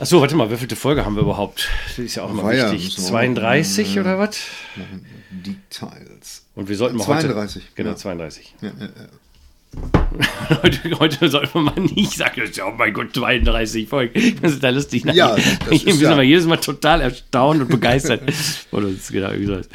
Achso, warte mal, wievielte Folge haben wir überhaupt? Das ist ja auch mal Feier, wichtig. müssen wir 32 auch- oder was? Details. Und wir sollten mal 32, heute. Genau, ja. 32. Ja, ja. Heute, heute sollte man mal nicht sagen, das ist ja, oh mein Gott, 32 Folgen. Das ist da lustig. Nein, Ja, das wir ist sind ja- aber jedes Mal total erstaunt und begeistert. Oder uns genau, wie gesagt.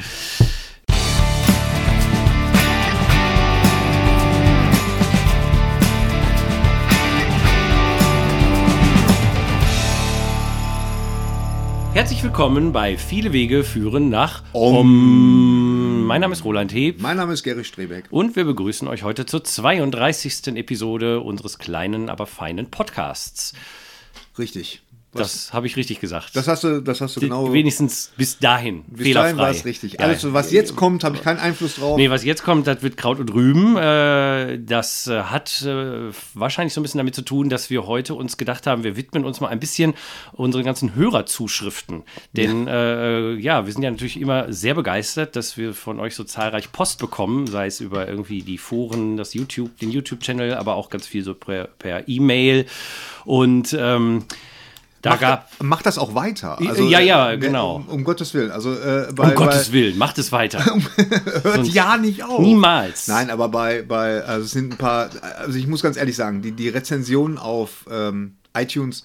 Herzlich willkommen bei Viele Wege führen nach Om. Mein Name ist Roland Heb. Mein Name ist Gary Strebeck. Und wir begrüßen euch heute zur 32. Episode unseres kleinen, aber feinen Podcasts. Richtig. Das habe ich richtig gesagt. Das hast du, das hast du genau. Wenigstens bis dahin. bis dahin fehlerfrei. war es richtig. Ja. Alles, was jetzt kommt, habe ich keinen Einfluss drauf. Nee, was jetzt kommt, das wird Kraut und Rüben. Äh, das äh, hat äh, wahrscheinlich so ein bisschen damit zu tun, dass wir heute uns gedacht haben, wir widmen uns mal ein bisschen unseren ganzen Hörerzuschriften. Denn ja. Äh, ja, wir sind ja natürlich immer sehr begeistert, dass wir von euch so zahlreich Post bekommen, sei es über irgendwie die Foren, das YouTube, den YouTube-Channel, aber auch ganz viel so per per E-Mail. Und ähm, da Mach, gab mach das auch weiter. Ja, ja, äh, genau. Um, um Gottes Willen. Also, äh, bei, um Gottes Willen, macht es weiter. Hört ja nicht auf. Niemals. Nein, aber bei, bei also es sind ein paar, also ich muss ganz ehrlich sagen, die, die Rezensionen auf ähm, iTunes,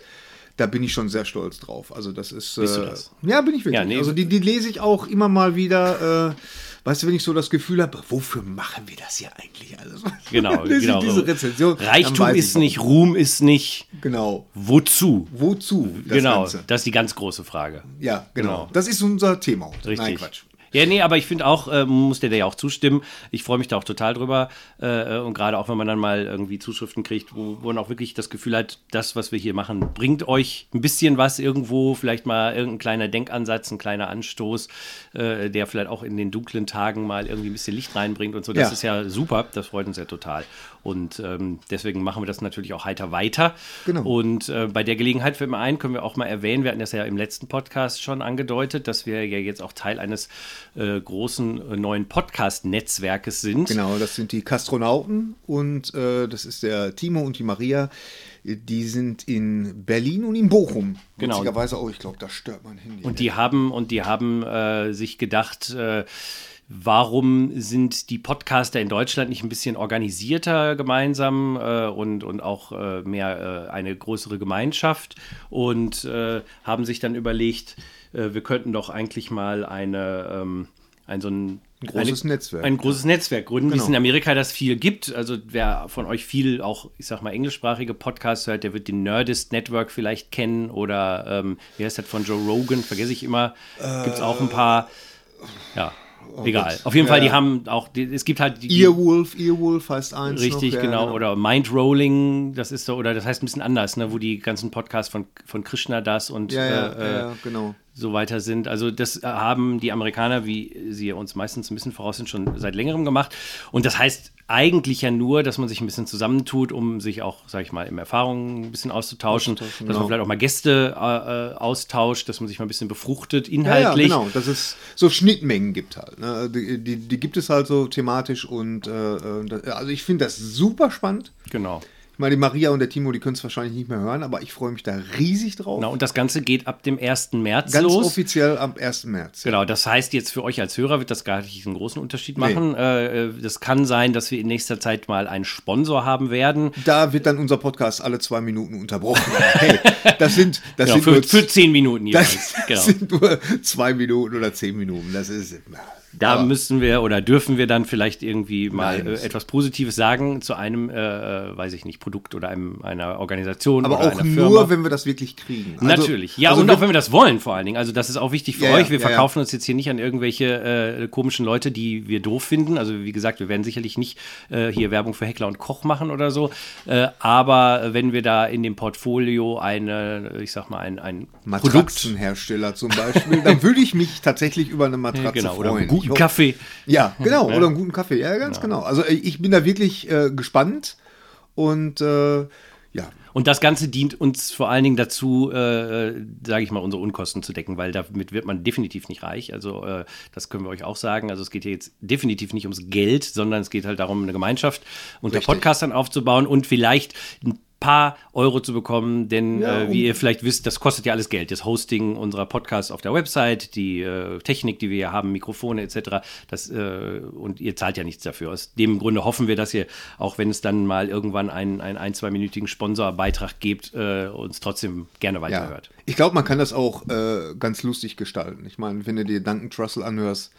da bin ich schon sehr stolz drauf. Also das ist. Äh, das? Ja, bin ich wirklich. Ja, nee. Also die, die lese ich auch immer mal wieder. Äh, Weißt du, wenn ich so das Gefühl habe, wofür machen wir das hier eigentlich alles? Genau, genau. diese Rezension. Reichtum ist nicht, Ruhm ist nicht. Genau. Wozu? Wozu? Das genau, Ganze? das ist die ganz große Frage. Ja, genau. Genau. Das ist unser Thema. Richtig. Nein, Quatsch. Ja, nee, aber ich finde auch, äh, muss der ja auch zustimmen. Ich freue mich da auch total drüber. Äh, und gerade auch, wenn man dann mal irgendwie Zuschriften kriegt, wo, wo man auch wirklich das Gefühl hat, das, was wir hier machen, bringt euch ein bisschen was irgendwo, vielleicht mal irgendein kleiner Denkansatz, ein kleiner Anstoß, äh, der vielleicht auch in den dunklen Tagen mal irgendwie ein bisschen Licht reinbringt und so. Das Ja. ist ja super, das freut uns ja total. Und ähm, deswegen machen wir das natürlich auch heiter weiter. Genau. Und äh, bei der Gelegenheit fällt mir ein, können wir auch mal erwähnen, wir hatten das ja im letzten Podcast schon angedeutet, dass wir ja jetzt auch Teil eines äh, großen äh, neuen Podcast-Netzwerkes sind. Genau, das sind die Kastronauten und äh, das ist der Timo und die Maria. Die sind in Berlin und in Bochum. Genau. Witzigerweise, oh, ich glaube, da stört mein Handy. Und die haben, und die haben äh, sich gedacht, äh, warum sind die Podcaster in Deutschland nicht ein bisschen organisierter gemeinsam äh, und, und auch äh, mehr äh, eine größere Gemeinschaft und äh, haben sich dann überlegt, äh, wir könnten doch eigentlich mal eine, ähm, ein so ein Ein großes eine, Netzwerk. Ein großes Netzwerk gründen, wie es Genau. in Amerika das viel gibt. Also wer von euch viel auch, ich sag mal, englischsprachige Podcasts hört, der wird den Nerdist Network vielleicht kennen oder ähm, wie heißt das von Joe Rogan, vergesse ich immer. Gibt es auch ein paar. Ja, egal. Äh, oh Gott. Auf jeden Fall, Ja, die ja. haben auch, die, es gibt halt die, die Earwolf, Earwolf heißt eins. Richtig, noch, ja, genau. Oder Mindrolling, das ist so, oder das heißt ein bisschen anders, ne, wo die ganzen Podcasts von, von Krishna das und Ja, ja, äh, ja, genau. So weiter sind. Also das haben die Amerikaner, wie sie uns meistens ein bisschen voraus sind, schon seit längerem gemacht. Und das heißt eigentlich ja nur, dass man sich ein bisschen zusammentut, um sich auch, sag ich mal, im Erfahrungen ein bisschen auszutauschen, dass genau. man vielleicht auch mal Gäste äh, äh, austauscht, dass man sich mal ein bisschen befruchtet, Ja, inhaltlich. ja, genau. Dass es so Schnittmengen gibt halt. Ne? Die, die, die gibt es halt so thematisch und äh, äh, also ich finde das super spannend. genau. Ich meine, die Maria und der Timo, die können es wahrscheinlich nicht mehr hören, aber ich freue mich da riesig drauf. Genau, und das Ganze geht ab dem 1. März Ganz los. offiziell am 1. März. Genau, das heißt jetzt für euch als Hörer wird das gar nicht einen großen Unterschied machen. Äh, äh, Das kann sein, dass wir in nächster Zeit mal einen Sponsor haben werden. Da wird dann unser Podcast alle zwei Minuten unterbrochen. hey, das sind, das Genau, sind für, nur, für zehn Minuten jeweils. das Genau. sind nur zwei Minuten oder zehn Minuten. Das ist. Da aber- müssen wir oder dürfen wir dann vielleicht irgendwie mal Nein, äh, etwas Positives sagen zu einem, äh, äh, weiß ich nicht, Produkt oder einem, einer Organisation aber oder auch nur, wenn wir das wirklich kriegen. Also- Natürlich. Ja, also und auch wenn wir das wollen, vor allen Dingen. Also, das ist auch wichtig für Ja, ja, euch. Wir ja, ja. verkaufen uns jetzt hier nicht an irgendwelche äh, komischen Leute, die wir doof finden. Also, wie gesagt, wir werden sicherlich nicht äh, hier Werbung für Heckler und Koch machen oder so. Äh, aber wenn wir da in dem Portfolio eine, ich sag mal, ein, ein. Matratzenhersteller zum Beispiel, dann würde ich mich tatsächlich über eine Matratze Genau, oder freuen. einen guten Ich Kaffee. Ja, genau, oder einen guten Kaffee. Ja, ganz genau. Also äh, ich bin da wirklich äh, gespannt und äh, ja, Und das Ganze dient uns vor allen Dingen dazu, äh, sage ich mal, unsere Unkosten zu decken, weil damit wird man definitiv nicht reich. Also äh, das können wir euch auch sagen. Also es geht hier jetzt definitiv nicht ums Geld, sondern es geht halt darum, eine Gemeinschaft unter Richtig. Podcastern aufzubauen und vielleicht paar Euro zu bekommen, denn Ja, äh, wie ihr vielleicht wisst, das kostet ja alles Geld. Das Hosting unserer Podcasts auf der Website, die äh, Technik, die wir hier haben, Mikrofone etc. Das, äh, und ihr zahlt ja nichts dafür. Aus dem Grunde hoffen wir, dass ihr, auch wenn es dann mal irgendwann einen, einen ein-, zweiminütigen Sponsorbeitrag gibt, äh, uns trotzdem gerne Ja. weiterhört. Ich glaube, man kann das auch äh, ganz lustig gestalten. Ich meine, wenn du dir Duncan Trussell anhörst.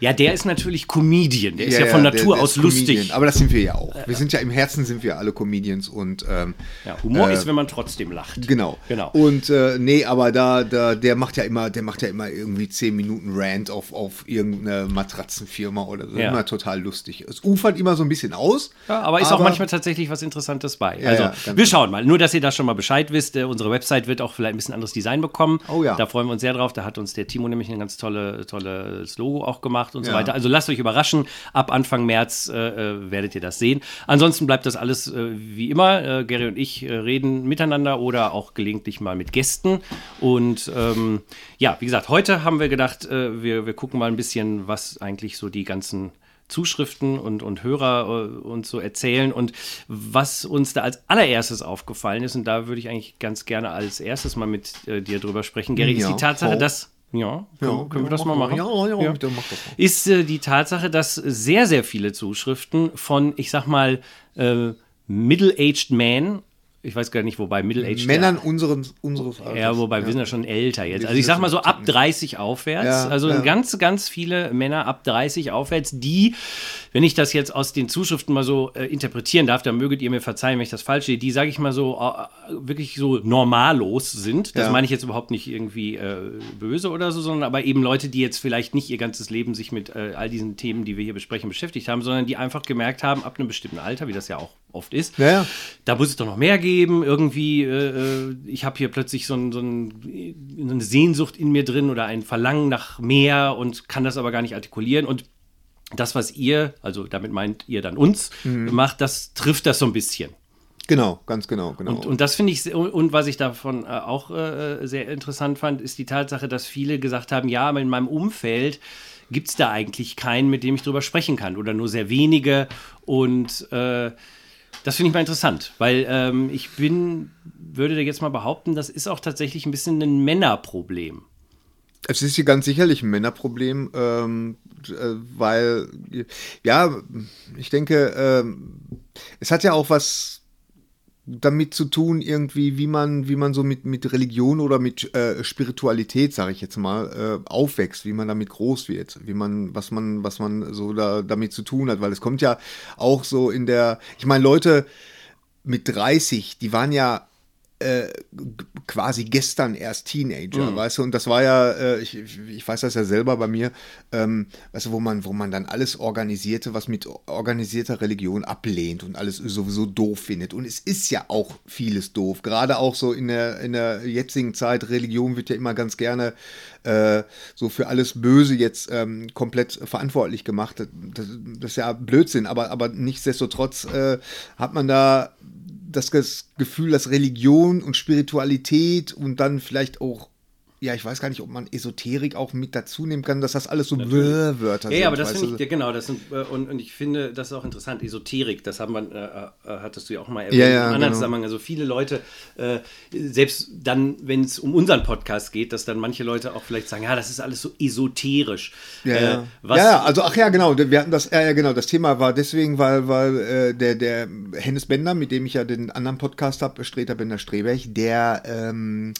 Ja, der ist natürlich Comedian. Der ist ja, Ja, von ja, Natur der- der aus lustig. Aber das sind wir ja auch. Wir sind ja im Herzen sind wir alle Comedians und ähm, Ja, Humor äh, ist, wenn man trotzdem lacht. Genau. Genau. Und äh, nee, aber da, da, der macht ja immer, der macht ja immer irgendwie 10 Minuten Rant auf, auf irgendeine Matratzenfirma oder so. Ja. Immer total lustig. Es ufert immer so ein bisschen aus. Ja, aber ist auch manchmal tatsächlich was Interessantes bei. Also, wir schauen mal. Nur, dass ihr da schon mal Bescheid wisst. Äh, unsere Website wird auch vielleicht ein bisschen anderes Design bekommen. Oh ja. Da freuen wir uns sehr drauf. Da hat uns der Timo nämlich ein ganz tolle, tolles Logo auch gemacht und so weiter. Also lasst euch überraschen. Ab Anfang März äh, äh, werdet ihr das sehen. Ansonsten bleibt das alles äh, wie immer. Äh, Gary und ich äh, reden miteinander oder auch gelegentlich mal mit Gästen. Und ähm, ja, wie gesagt, heute haben wir gedacht, äh, wir, wir gucken mal ein bisschen, was eigentlich so die ganzen Zuschriften und, und Hörer äh, uns so erzählen. Und was uns da als allererstes aufgefallen ist, und da würde ich eigentlich ganz gerne als erstes mal mit äh, dir drüber sprechen, Gary, ist Ja, die Tatsache, Frau. dass. Ja, können, können wir das mal mach machen? Ja, ja, ja. bitte mach das mal. Ist äh, die Tatsache, dass sehr, sehr viele Zuschriften von, ich sag mal, äh, Middle-aged Men, ich weiß gar nicht, wobei Middle-aged Männern unseren, unseres Alters. ja, wobei wir sind ja schon älter jetzt. Also ich sag mal so ab 30 aufwärts. Ja, also ja. ganz, ganz viele Männer ab 30 aufwärts, die, wenn ich das jetzt aus den Zuschriften mal so äh, interpretieren darf, dann möget ihr mir verzeihen, wenn ich das falsch sehe, die, sage ich mal so, äh, wirklich so normallos sind. Das Ja. meine ich jetzt überhaupt nicht irgendwie äh, böse oder so, sondern aber eben Leute, die jetzt vielleicht nicht ihr ganzes Leben sich mit äh, all diesen Themen, die wir hier besprechen, beschäftigt haben, sondern die einfach gemerkt haben, ab einem bestimmten Alter, wie das ja auch oft ist, Ja, ja. da muss es doch noch mehr geben. Irgendwie, äh, äh, ich habe hier plötzlich so, ein, so, ein, eine Sehnsucht in mir drin oder ein Verlangen nach mehr und kann das aber gar nicht artikulieren. Und das, was ihr, also damit meint ihr dann uns, Mhm. macht, das trifft das so ein bisschen. Genau, ganz genau, genau. Und, und das finde ich, und was ich davon äh, auch äh, sehr interessant fand, ist die Tatsache, dass viele gesagt haben, ja, aber in meinem Umfeld gibt es da eigentlich keinen, mit dem ich drüber sprechen kann oder nur sehr wenige. Und äh, das finde ich mal interessant, weil ähm, ich bin, würde da jetzt mal behaupten, das ist auch tatsächlich ein bisschen ein Männerproblem. Es ist hier ganz sicherlich ein Männerproblem, ähm, äh, weil, ja, ich denke, ähm, es hat ja auch was damit zu tun, irgendwie, wie man, wie man so mit, mit Religion oder mit äh, Spiritualität, sage ich jetzt mal, äh, aufwächst, wie man damit groß wird, wie man, was man, was man so da, damit zu tun hat, weil es kommt ja auch so in der, ich meine, Leute mit 30, die waren ja äh, quasi gestern erst Teenager, weißt du, und das war ja, äh, ich, ich weiß das ja selber bei mir, ähm, weißt du, wo man, wo man dann alles organisierte, was mit organisierter Religion ablehnt und alles sowieso doof findet. Und es ist ja auch vieles doof, gerade auch so in der, in der jetzigen Zeit, Religion wird ja immer ganz gerne äh, so für alles Böse jetzt ähm, komplett verantwortlich gemacht. Das, das ist ja Blödsinn, aber, aber nichtsdestotrotz äh, hat man da das Gefühl, dass Religion und Spiritualität und dann vielleicht auch, ja, ich weiß gar nicht, ob man Esoterik auch mit dazu nehmen kann, dass das alles so Wörter Ja, sind. ja, aber das finde ich, ja, genau, das sind, äh, und, und ich finde, das ist auch interessant, Esoterik, das haben wir, äh, äh, hattest du ja auch mal erwähnt, Ja, ja, im anderen genau. Zusammenhang, also viele Leute, äh, selbst dann, wenn es um unseren Podcast geht, dass dann manche Leute auch vielleicht sagen, ja, das ist alles so esoterisch. Ja, Äh, ja. also ach ja, genau, wir hatten das, ja, ja, genau, das Thema war deswegen, weil, weil äh, der, der Hennes Bender, mit dem ich ja den anderen Podcast habe, Streter Bender Streberg, der, ähm,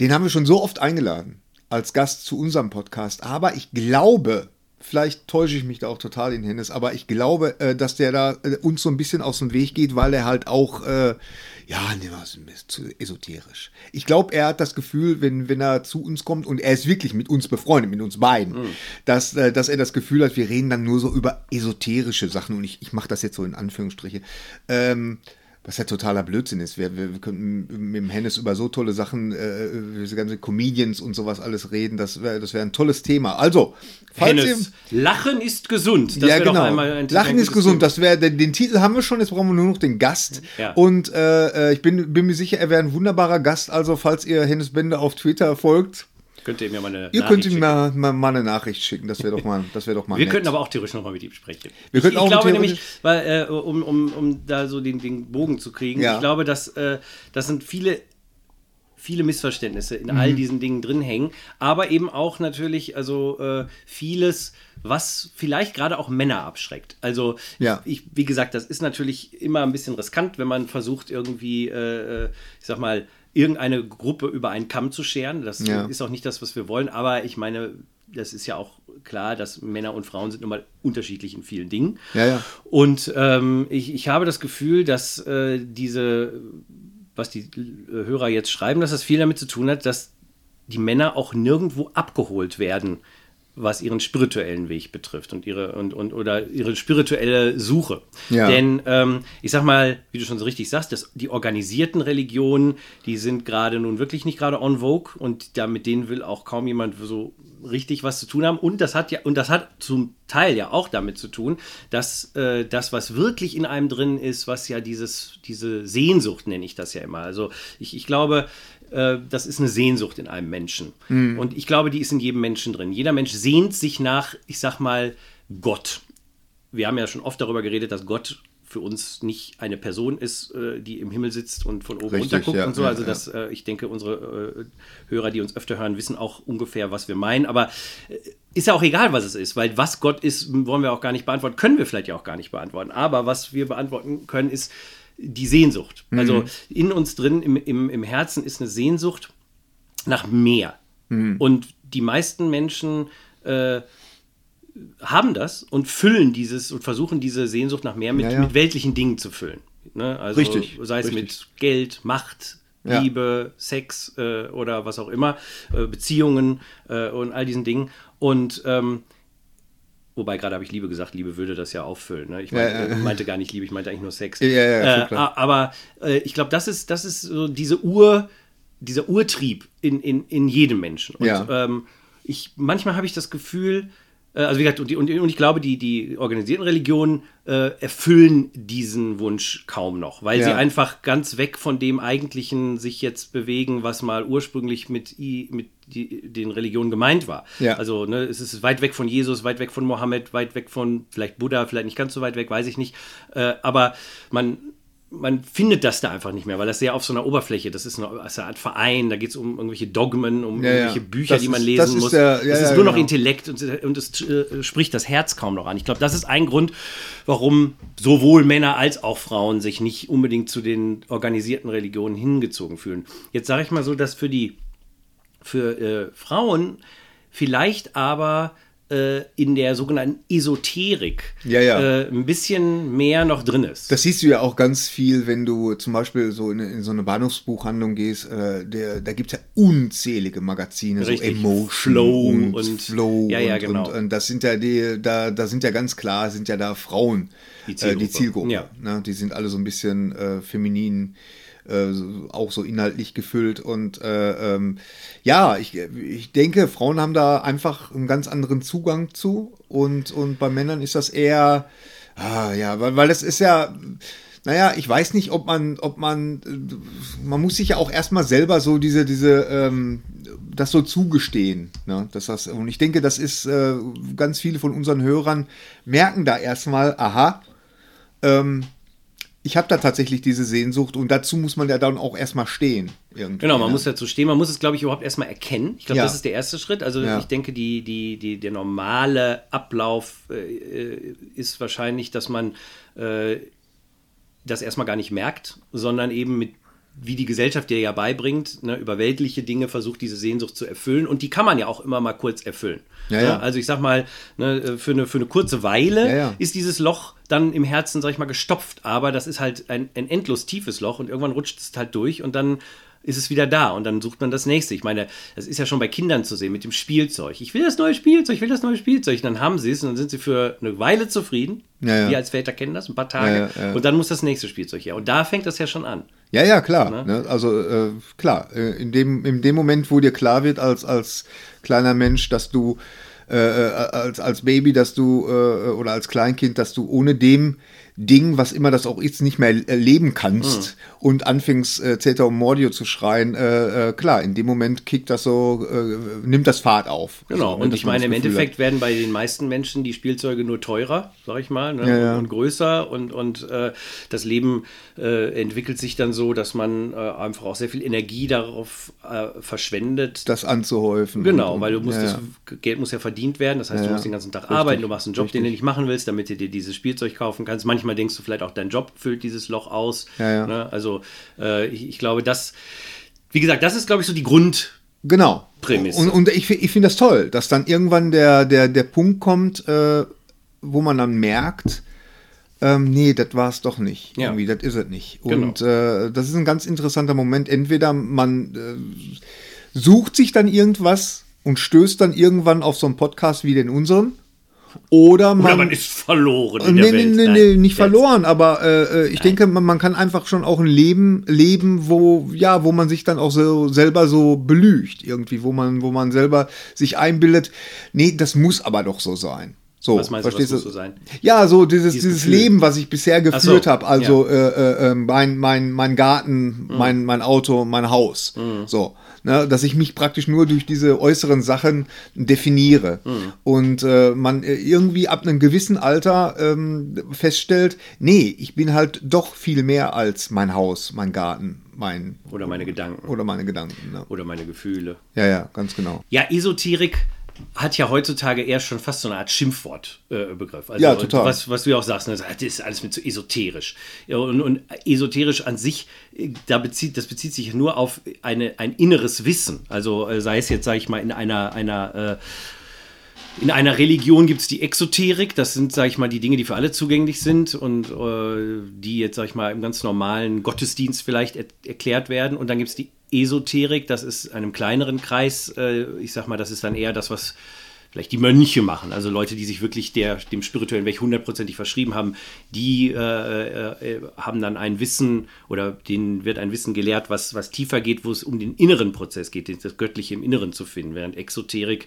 den haben wir schon so oft eingeladen als Gast zu unserem Podcast, aber ich glaube, vielleicht täusche ich mich da auch total in Hennes, aber ich glaube, äh, dass der da äh, uns so ein bisschen aus dem Weg geht, weil er halt auch, äh, ja, nee, was ist zu esoterisch. Ich glaube, er hat das Gefühl, wenn, wenn er zu uns kommt und er ist wirklich mit uns befreundet, mit uns beiden, dass, äh, dass er das Gefühl hat, wir reden dann nur so über esoterische Sachen und ich, ich mache das jetzt so in Anführungsstriche. Ähm, was ja totaler Blödsinn ist. Wir, wir, wir könnten mit dem Hennes über so tolle Sachen, äh, über diese ganze Comedians und sowas alles reden. Das wäre das wär ein tolles Thema. Also, falls Hennes, Lachen ist gesund. Das ja, genau. einmal ein- Lachen ein ist gesund. Thema. Das wäre den, den Titel haben wir schon. Jetzt brauchen wir nur noch den Gast. Ja. Und äh, äh, ich bin, bin mir sicher, er wäre ein wunderbarer Gast. Also falls ihr Hennes Bender auf Twitter folgt, Könnt ihr mir mal eine Ihr Nachricht könnt ihm mal, mal, mal eine Nachricht schicken, das wäre doch mal, das wäre doch mal Wir nett. könnten aber auch theoretisch nochmal mit ihm sprechen. Wir ich, ich glaube nämlich, weil, äh, um, um, um da so den, den Bogen zu kriegen, Ja. ich glaube, dass äh, das sind viele viele Missverständnisse in Mhm. all diesen Dingen drin hängen, aber eben auch natürlich also äh, vieles, was vielleicht gerade auch Männer abschreckt. Also Ja. ich, wie gesagt, das ist natürlich immer ein bisschen riskant, wenn man versucht irgendwie, äh, äh, ich sag mal, irgendeine Gruppe über einen Kamm zu scheren. Das Ja. ist auch nicht das, was wir wollen, aber ich meine, das ist ja auch klar, dass Männer und Frauen sind nun mal unterschiedlich in vielen Dingen. Ja, ja. Und ähm, ich, ich habe das Gefühl, dass äh, diese, was die äh, Hörer jetzt schreiben, dass das viel damit zu tun hat, dass die Männer auch nirgendwo abgeholt werden, was ihren spirituellen Weg betrifft und ihre und, und oder ihre spirituelle Suche. Ja. Denn ähm, ich sag mal, wie du schon so richtig sagst, dass die organisierten Religionen, die sind gerade nun wirklich nicht gerade on vogue und da mit denen will auch kaum jemand so richtig was zu tun haben. Und das hat ja und das hat zum Teil ja auch damit zu tun, dass äh, das, was wirklich in einem drin ist, was ja dieses diese Sehnsucht nenne ich das ja immer. Also ich, ich glaube, äh, das ist eine Sehnsucht in einem Menschen. Und ich glaube, die ist in jedem Menschen drin. Jeder Mensch sehnt sich nach, ich sag mal, Gott. Wir haben ja schon oft darüber geredet, dass Gott für uns nicht eine Person ist, äh, die im Himmel sitzt und von oben Richtig, runter guckt ja, und so. Also ja. das, äh, ich denke, unsere Hörer, die uns öfter hören, wissen auch ungefähr, was wir meinen. Aber ist ja auch egal, was es ist, weil was Gott ist, wollen wir auch gar nicht beantworten, können wir vielleicht ja auch gar nicht beantworten. Aber was wir beantworten können, ist die Sehnsucht. Also in uns drin, im, im, im Herzen ist eine Sehnsucht nach mehr. Und die meisten Menschen äh, haben das und füllen dieses und versuchen diese Sehnsucht nach mehr mit, Ja, ja. mit weltlichen Dingen zu füllen. Ne? Also Richtig, sei es richtig. mit Geld, Macht, Ja. Liebe, Sex äh, oder was auch immer, äh, Beziehungen äh, und all diesen Dingen. Und ähm, Wobei gerade habe ich Liebe gesagt, Liebe würde das ja auffüllen. Ne? Ich meinte, ja, ja. meinte gar nicht Liebe, ich meinte eigentlich nur Sex. Äh, aber äh, ich glaube, das ist, das ist so diese Ur, dieser Urtrieb in, in, in jedem Menschen. Und ähm, ich, manchmal habe ich das Gefühl, äh, also wie gesagt, und, und, und ich glaube, die, die organisierten Religionen äh, erfüllen diesen Wunsch kaum noch, weil sie Ja. einfach ganz weg von dem Eigentlichen sich jetzt bewegen, was mal ursprünglich mit, I, mit die, den Religionen gemeint war. Ja. Also ne, es ist weit weg von Jesus, weit weg von Mohammed, weit weg von vielleicht Buddha, vielleicht nicht ganz so weit weg, weiß ich nicht. Äh, aber man, man findet das da einfach nicht mehr, weil das sehr auf so einer Oberfläche, das ist eine, das ist eine Art Verein, da geht es um irgendwelche Dogmen, um Ja, ja. irgendwelche Bücher, Das die man ist- lesen das muss. der- ja, es ist ja, nur noch genau. Intellekt und, und es äh, spricht das Herz kaum noch an. Ich glaube, das ist ein Grund, warum sowohl Männer als auch Frauen sich nicht unbedingt zu den organisierten Religionen hingezogen fühlen. Jetzt sage ich mal so, dass für die für äh, Frauen vielleicht aber in der sogenannten Esoterik Ja, ja. Äh, ein bisschen mehr noch drin ist. Das siehst du ja auch ganz viel, wenn du zum Beispiel so in, in so eine Bahnhofsbuchhandlung gehst. Äh, der, da gibt es ja unzählige Magazine, Richtig. so Emotion Flow und, und- Flow. Ja, und, genau. Und, und das sind ja die, da, da sind ja ganz klar, sind ja da Frauen Die äh, Zielgruppe. die Zielgruppe. Ja. Ne? Die sind alle so ein bisschen äh, feminin. Äh, Auch so inhaltlich gefüllt und äh, ähm, ja, ich, ich denke, Frauen haben da einfach einen ganz anderen Zugang zu und, und bei Männern ist das eher, Ah, ja, weil, weil das ist ja, naja, ich weiß nicht, ob man, ob man, äh, man muss sich ja auch erstmal selber so diese, diese, ähm, das so zugestehen. Ne? Dass das, und ich denke, das ist, äh, ganz viele von unseren Hörern merken da erstmal, aha, ähm, ich habe da tatsächlich diese Sehnsucht und dazu muss man ja dann auch erstmal stehen. Irgendwie, Genau, man ne? muss dazu stehen, man muss es, glaube ich, überhaupt erstmal erkennen. Ich glaube, Ja. das ist der erste Schritt. Also Ja. ich denke, die, die, die, der normale Ablauf äh, ist wahrscheinlich, dass man äh, das erstmal gar nicht merkt, sondern eben mit wie die Gesellschaft dir ja beibringt, ne, über weltliche Dinge versucht, diese Sehnsucht zu erfüllen. Und die kann man ja auch immer mal kurz erfüllen. Ja, ja. Also ich sag mal, ne, für, eine, für eine kurze Weile Ja, ist dieses Loch dann im Herzen, sag ich mal, gestopft. Aber das ist halt ein, ein endlos tiefes Loch und irgendwann rutscht es halt durch und dann ist es wieder da und dann sucht man das nächste. Ich meine, das ist ja schon bei Kindern zu sehen mit dem Spielzeug. Ich will das neue Spielzeug, ich will das neue Spielzeug. Und dann haben sie es und dann sind sie für eine Weile zufrieden. Ja, ja. Wir als Väter kennen das, ein paar Tage. Ja. Und dann muss das nächste Spielzeug her. Und da fängt das ja schon an. Ja, ja, klar. Ne? Also äh, klar, äh, in, dem, in dem Moment, wo dir klar wird als, als kleiner Mensch, dass du äh, äh, als, als Baby, dass du äh, oder als Kleinkind, dass du ohne dem Ding, was immer das auch ist, nicht mehr leben kannst mhm. und anfängst äh, Zeta und Mordio zu schreien, äh, äh, klar, in dem Moment kickt das so, äh, nimmt das Fahrt auf. Genau, so, und ich meine, im Endeffekt hat. werden bei den meisten Menschen die Spielzeuge nur teurer, sag ich mal, ne? ja, ja. und größer und, und äh, das Leben äh, entwickelt sich dann so, dass man einfach auch sehr viel Energie darauf verschwendet. Das anzuhäufen. Genau, und, weil du musst, ja, das Geld muss ja verdient werden, das heißt, du musst den ganzen Tag Richtig. arbeiten, du machst einen Job, Richtig. den du nicht machen willst, damit du dir dieses Spielzeug kaufen kannst. Manchmal denkst du vielleicht auch, dein Job füllt dieses Loch aus. Ja, ja. Ne? Also äh, ich, ich, glaube, das, wie gesagt, das ist, glaube ich, so die Grund. Genau. Prämisse. Und, und ich, ich finde das toll, dass dann irgendwann der, der, der Punkt kommt, äh, wo man dann merkt, ähm, nee, das war es doch nicht. Ja. Irgendwie, das ist es nicht. Genau. Und äh, das ist ein ganz interessanter Moment. Entweder man äh, sucht sich dann irgendwas und stößt dann irgendwann auf so einen Podcast wie den unseren oder man, Oder man ist verloren. In nee, der Welt. nee, nee, nicht Jetzt. verloren, aber äh, ich Nein. denke, man, man, kann einfach schon auch ein Leben leben, wo, ja, wo man sich dann auch so selber so belügt, irgendwie, wo man, wo man selber sich einbildet, nee, das muss aber doch so sein. So, was meinst verstehst du, was so sein? Ja, so dieses, dieses, dieses Leben, was ich bisher geführt so, habe. Also ja. äh, äh, mein, mein, mein Garten, mhm. mein, mein Auto, mein Haus. Mhm. So ne, dass ich mich praktisch nur durch diese äußeren Sachen definiere. Mhm. Und äh, man äh, irgendwie ab einem gewissen Alter ähm, feststellt, nee, ich bin halt doch viel mehr als mein Haus, mein Garten, mein. Oder meine Gedanken. Oder meine Gedanken. Ne? Oder meine Gefühle. Ja, ja, ganz genau. Ja, Esoterik hat ja heutzutage eher schon fast so eine Art Schimpfwortbegriff. Äh, also ja, total. Was, was du ja auch sagst, ne, das ist alles mit so esoterisch. Und, und esoterisch an sich, da bezieht, das bezieht sich nur auf eine, ein inneres Wissen. Also äh, sei es jetzt, sage ich mal, in einer, einer äh, in einer Religion gibt es die Exoterik, das sind, sage ich mal, die Dinge, die für alle zugänglich sind und äh, die jetzt, sage ich mal, im ganz normalen Gottesdienst vielleicht er erklärt werden. Und dann gibt es die Esoterik, das ist einem kleineren Kreis, äh, ich sag mal, das ist dann eher das, was vielleicht die Mönche machen, also Leute, die sich wirklich der, dem spirituellen Weg hundertprozentig verschrieben haben, die äh, äh, haben dann ein Wissen oder denen wird ein Wissen gelehrt, was, was tiefer geht, wo es um den inneren Prozess geht, das Göttliche im Inneren zu finden, während Exoterik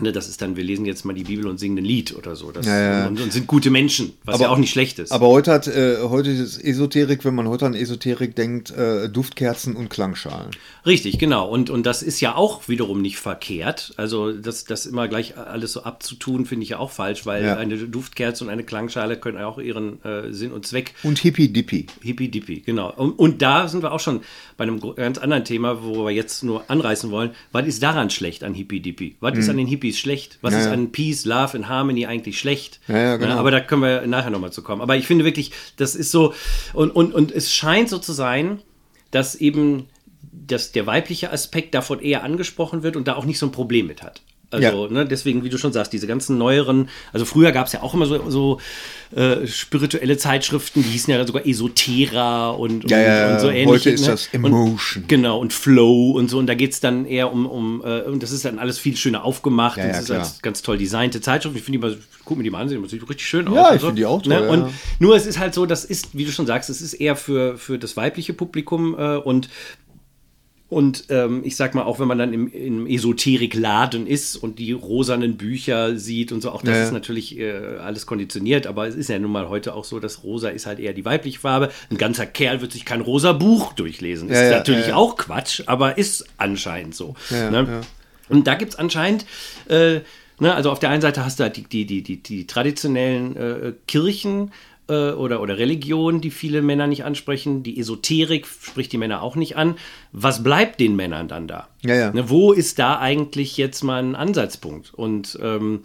Ne, das ist dann, wir lesen jetzt mal die Bibel und singen ein Lied oder so. Das, ja, ja. Und, und, sind gute Menschen, was aber, ja auch nicht schlecht ist. Aber heute hat, äh, heute ist Esoterik, wenn man heute an Esoterik denkt, äh, Duftkerzen und Klangschalen. Richtig, genau. Und, und das ist ja auch wiederum nicht verkehrt. Also das, das immer gleich alles so abzutun, finde ich ja auch falsch, weil ja. eine Duftkerze und eine Klangschale können auch ihren äh, Sinn und Zweck. Und Hippie-Dippy. Hippie-Dippy, genau. Und, und da sind wir auch schon bei einem ganz anderen Thema, wo wir jetzt nur anreißen wollen. Was ist daran schlecht an Hippie-Dippy? Was hm. ist an den Hippies Hippies schlecht? Was ja, ist an Peace, Love and Harmony eigentlich schlecht? Ja, genau. aber da können wir nachher nochmal zu kommen. Aber ich finde wirklich, das ist so, und, und, und es scheint so zu sein, dass eben dass der weibliche Aspekt davon eher angesprochen wird und da auch nicht so ein Problem mit hat. Also, ja. ne, deswegen, wie du schon sagst, diese ganzen neueren, also früher gab es ja auch immer so, so äh, spirituelle Zeitschriften, die hießen ja sogar Esotera und, ja, ja, und so ähnlich. Heute ist ne? das Emotion. Und, genau, und Flow und so. Und da geht es dann eher um, um äh, und das ist dann alles viel schöner aufgemacht. Ja, und das ist ganz toll designte Zeitschrift. Ich finde die mal, guck mir die mal an, sieht richtig schön aus. Ja, ich so. finde die auch ne? toll. Ne? Und nur es ist halt so, das ist, wie du schon sagst, es ist eher für, für das weibliche Publikum äh, und und ähm, ich sag mal, auch wenn man dann im, im Esoterikladen ist und die rosanen Bücher sieht und so, auch das ja. ist natürlich äh, alles konditioniert, aber es ist ja nun mal heute auch so, dass rosa ist halt eher die weibliche Farbe. Ein ganzer Kerl wird sich kein rosa Buch durchlesen. Ist ja, natürlich auch Quatsch, aber ist anscheinend so. Ne? Und da gibt es anscheinend. Äh, ne, also auf der einen Seite hast du halt die, die, die, die, die traditionellen äh, Kirchen, äh, oder, oder Religion, die viele Männer nicht ansprechen. Die Esoterik spricht die Männer auch nicht an. Was bleibt den Männern dann da? Ja, ja. Ne, wo ist da eigentlich jetzt mal ein Ansatzpunkt? Und ähm,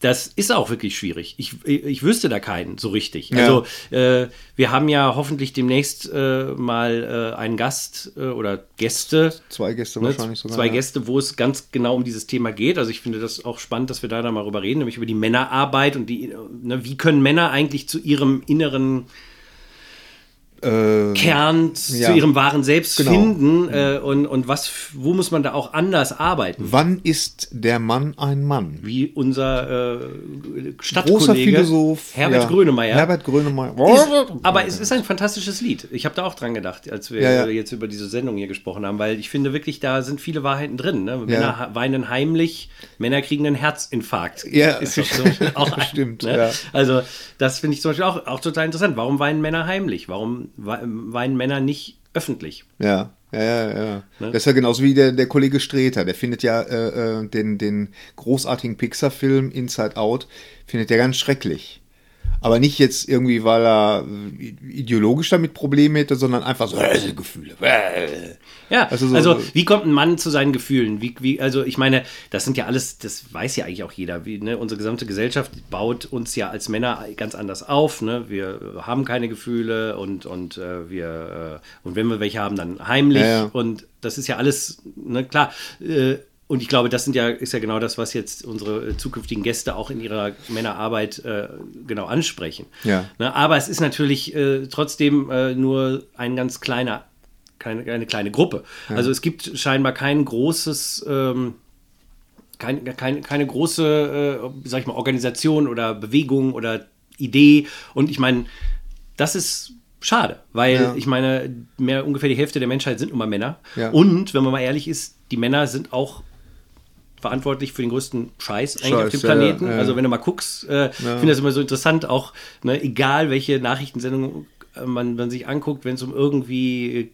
das ist auch wirklich schwierig. Ich, ich wüsste da keinen so richtig. Ja. Also äh, wir haben ja hoffentlich demnächst äh, mal äh, einen Gast äh, oder Gäste. Zwei Gäste ne, wahrscheinlich sogar. Zwei ja. Gäste, wo es ganz genau um dieses Thema geht. Also ich finde das auch spannend, dass wir da dann mal drüber reden, nämlich über die Männerarbeit und die, ne, wie können Männer eigentlich zu ihrem inneren äh, Kern ja. zu ihrem wahren Selbst genau. finden äh, und, und was, wo muss man da auch anders arbeiten? Wann ist der Mann ein Mann? Wie unser äh, Stadtkollege Philosoph, Herbert ja. Grönemeyer. Herbert Grönemeyer. Ist, aber es ist ein fantastisches Lied. Ich habe da auch dran gedacht, als wir ja, jetzt über diese Sendung hier gesprochen haben, weil ich finde wirklich, da sind viele Wahrheiten drin. Ne? Männer weinen heimlich, Männer kriegen einen Herzinfarkt. Ja, ist doch so auch ein, stimmt. Ne? Also das finde ich zum Beispiel auch, auch total interessant. Warum weinen Männer heimlich? Warum weinen Männer nicht öffentlich. Ja, ja, ja, ja. Ne? Das ist ja genauso wie der, der Kollege Streter. Der findet ja äh, äh den, den großartigen Pixar-Film Inside Out, findet er ganz schrecklich. Aber nicht jetzt irgendwie, weil er ideologisch damit Probleme hätte, sondern einfach so äh, Gefühle. Ja, also, so, also, wie kommt ein Mann zu seinen Gefühlen? Wie, wie, also ich meine, das sind ja alles, das weiß ja eigentlich auch jeder. Wie, ne, unsere gesamte Gesellschaft baut uns ja als Männer ganz anders auf. Ne? Wir haben keine Gefühle und, und äh, wir äh, und wenn wir welche haben, dann heimlich. Ja, ja. Und das ist ja alles, ne, klar. Äh, und ich glaube, das sind ja, ist ja genau das, was jetzt unsere äh, zukünftigen Gäste auch in ihrer Männerarbeit äh, genau ansprechen. Ja. Ne, aber es ist natürlich äh, trotzdem äh, nur ein ganz kleiner, keine, eine kleine Gruppe. Ja. Also es gibt scheinbar kein großes, ähm, kein, kein, keine große, äh, sag ich mal, Organisation oder Bewegung oder Idee. Und ich meine, das ist schade, weil ja. ich meine, mehr ungefähr die Hälfte der Menschheit sind immer Männer. Ja. Und wenn man mal ehrlich ist, die Männer sind auch verantwortlich für den größten Scheiß eigentlich Scheiß, auf dem Planeten. Ja, ja. Also wenn du mal guckst, äh, ja. finde das immer so interessant, auch ne, egal welche Nachrichtensendung man, man sich anguckt, wenn es um irgendwie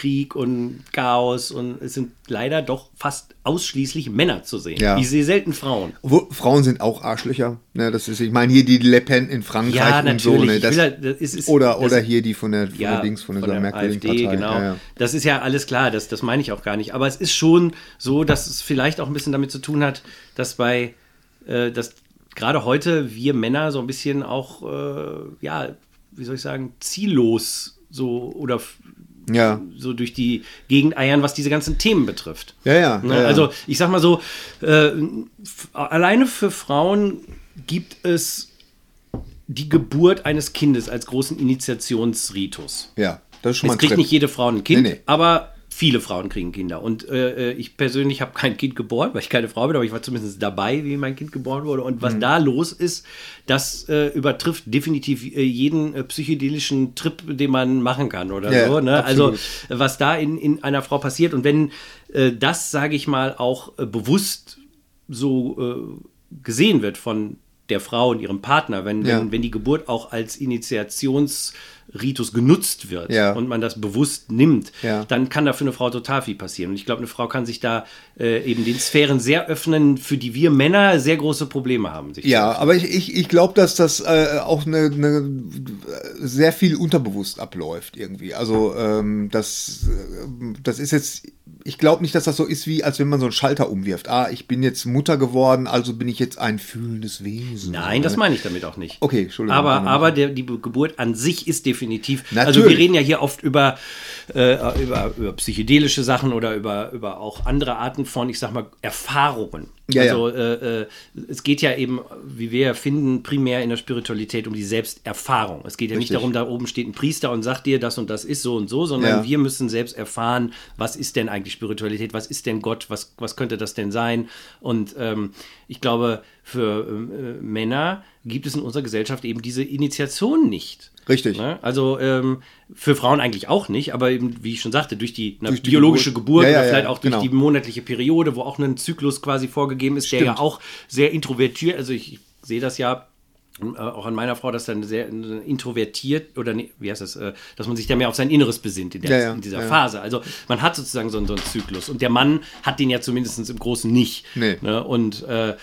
Krieg und Chaos und es sind leider doch fast ausschließlich Männer zu sehen. Ja. Ich sehe selten Frauen. Wo, Frauen sind auch Arschlöcher. Ne, das ist, ich meine hier die Le Pen in Frankreich ja, und so. Ne, das, halt, das ist, oder das, oder hier die von der, von ja, der Dings, von, von der AfD, genau. Ja, das ist ja alles klar, das, das meine ich auch gar nicht. Aber es ist schon so, dass es vielleicht auch ein bisschen damit zu tun hat, dass bei, äh, dass gerade heute wir Männer so ein bisschen auch, äh, ja, wie soll ich sagen, ziellos so oder ja. so durch die Gegend eiern, was diese ganzen Themen betrifft. Ja, ja. Ne? ja, ja. Also ich sag mal so, äh, alleine für Frauen gibt es die Geburt eines Kindes als großen Initiationsritus. Ja, das ist schon Jetzt mal ein kriegt Trip. nicht jede Frau ein Kind, Nee, nee. aber viele Frauen kriegen Kinder. Und äh, ich persönlich habe kein Kind geboren, weil ich keine Frau bin, aber ich war zumindest dabei, wie mein Kind geboren wurde. Und was da los ist, das äh, übertrifft definitiv äh, jeden äh, psychedelischen Trip, den man machen kann oder Ja, so. Ne? Also was da in, in einer Frau passiert. Und wenn äh, das, sage ich mal, auch äh, bewusst so äh, gesehen wird von der Frau und ihrem Partner, wenn, Ja. wenn, wenn die Geburt auch als Initiationsritus genutzt wird Ja. und man das bewusst nimmt, Ja. dann kann da für eine Frau total viel passieren. Und ich glaube, eine Frau kann sich da äh, eben den Sphären sehr öffnen, für die wir Männer sehr große Probleme haben. Ja, aber ich, ich, ich glaube, dass das äh, auch eine, eine sehr viel unterbewusst abläuft irgendwie. Also ähm, das, äh, das ist jetzt, ich glaube nicht, dass das so ist, wie als wenn man so einen Schalter umwirft. Ah, ich bin jetzt Mutter geworden, also bin ich jetzt ein fühlendes Wesen. Nein, das meine ich damit auch nicht. Okay, Entschuldigung. Aber, aber der, die Geburt an sich ist definitiv. Also Natürlich. wir reden ja hier oft über, äh, über, über psychedelische Sachen oder über, über auch andere Arten von, ich sag mal, Erfahrungen. Ja, ja. also Äh, äh, es geht ja eben, wie wir ja finden, primär in der Spiritualität um die Selbsterfahrung. Es geht ja nicht Richtig. darum, da oben steht ein Priester und sagt dir, das und das ist so und so, sondern Ja. wir müssen selbst erfahren, was ist denn eigentlich Spiritualität, was ist denn Gott, was, was könnte das denn sein? Und ähm, ich glaube, für äh, Männer gibt es in unserer Gesellschaft eben diese Initiation nicht. Richtig. Ne? Also ähm, für Frauen eigentlich auch nicht, aber eben, wie ich schon sagte, durch die, na, Durch die biologische Geburt. Geburt, Ja, ja, oder vielleicht ja, auch durch genau. die monatliche Periode, wo auch ein Zyklus quasi vorgegeben ist, der ja Stimmt. auch sehr introvertiert, also ich, ich sehe das ja äh, auch an meiner Frau, dass dann sehr äh, introvertiert oder nee, wie heißt das, äh, dass man sich da mehr auf sein Inneres besinnt in, der, Ja, ja, in dieser ja. Phase. Also man hat sozusagen so, einen- so einen Zyklus und der Mann hat den ja zumindest im Großen nicht. Nee. Ne? Und äh,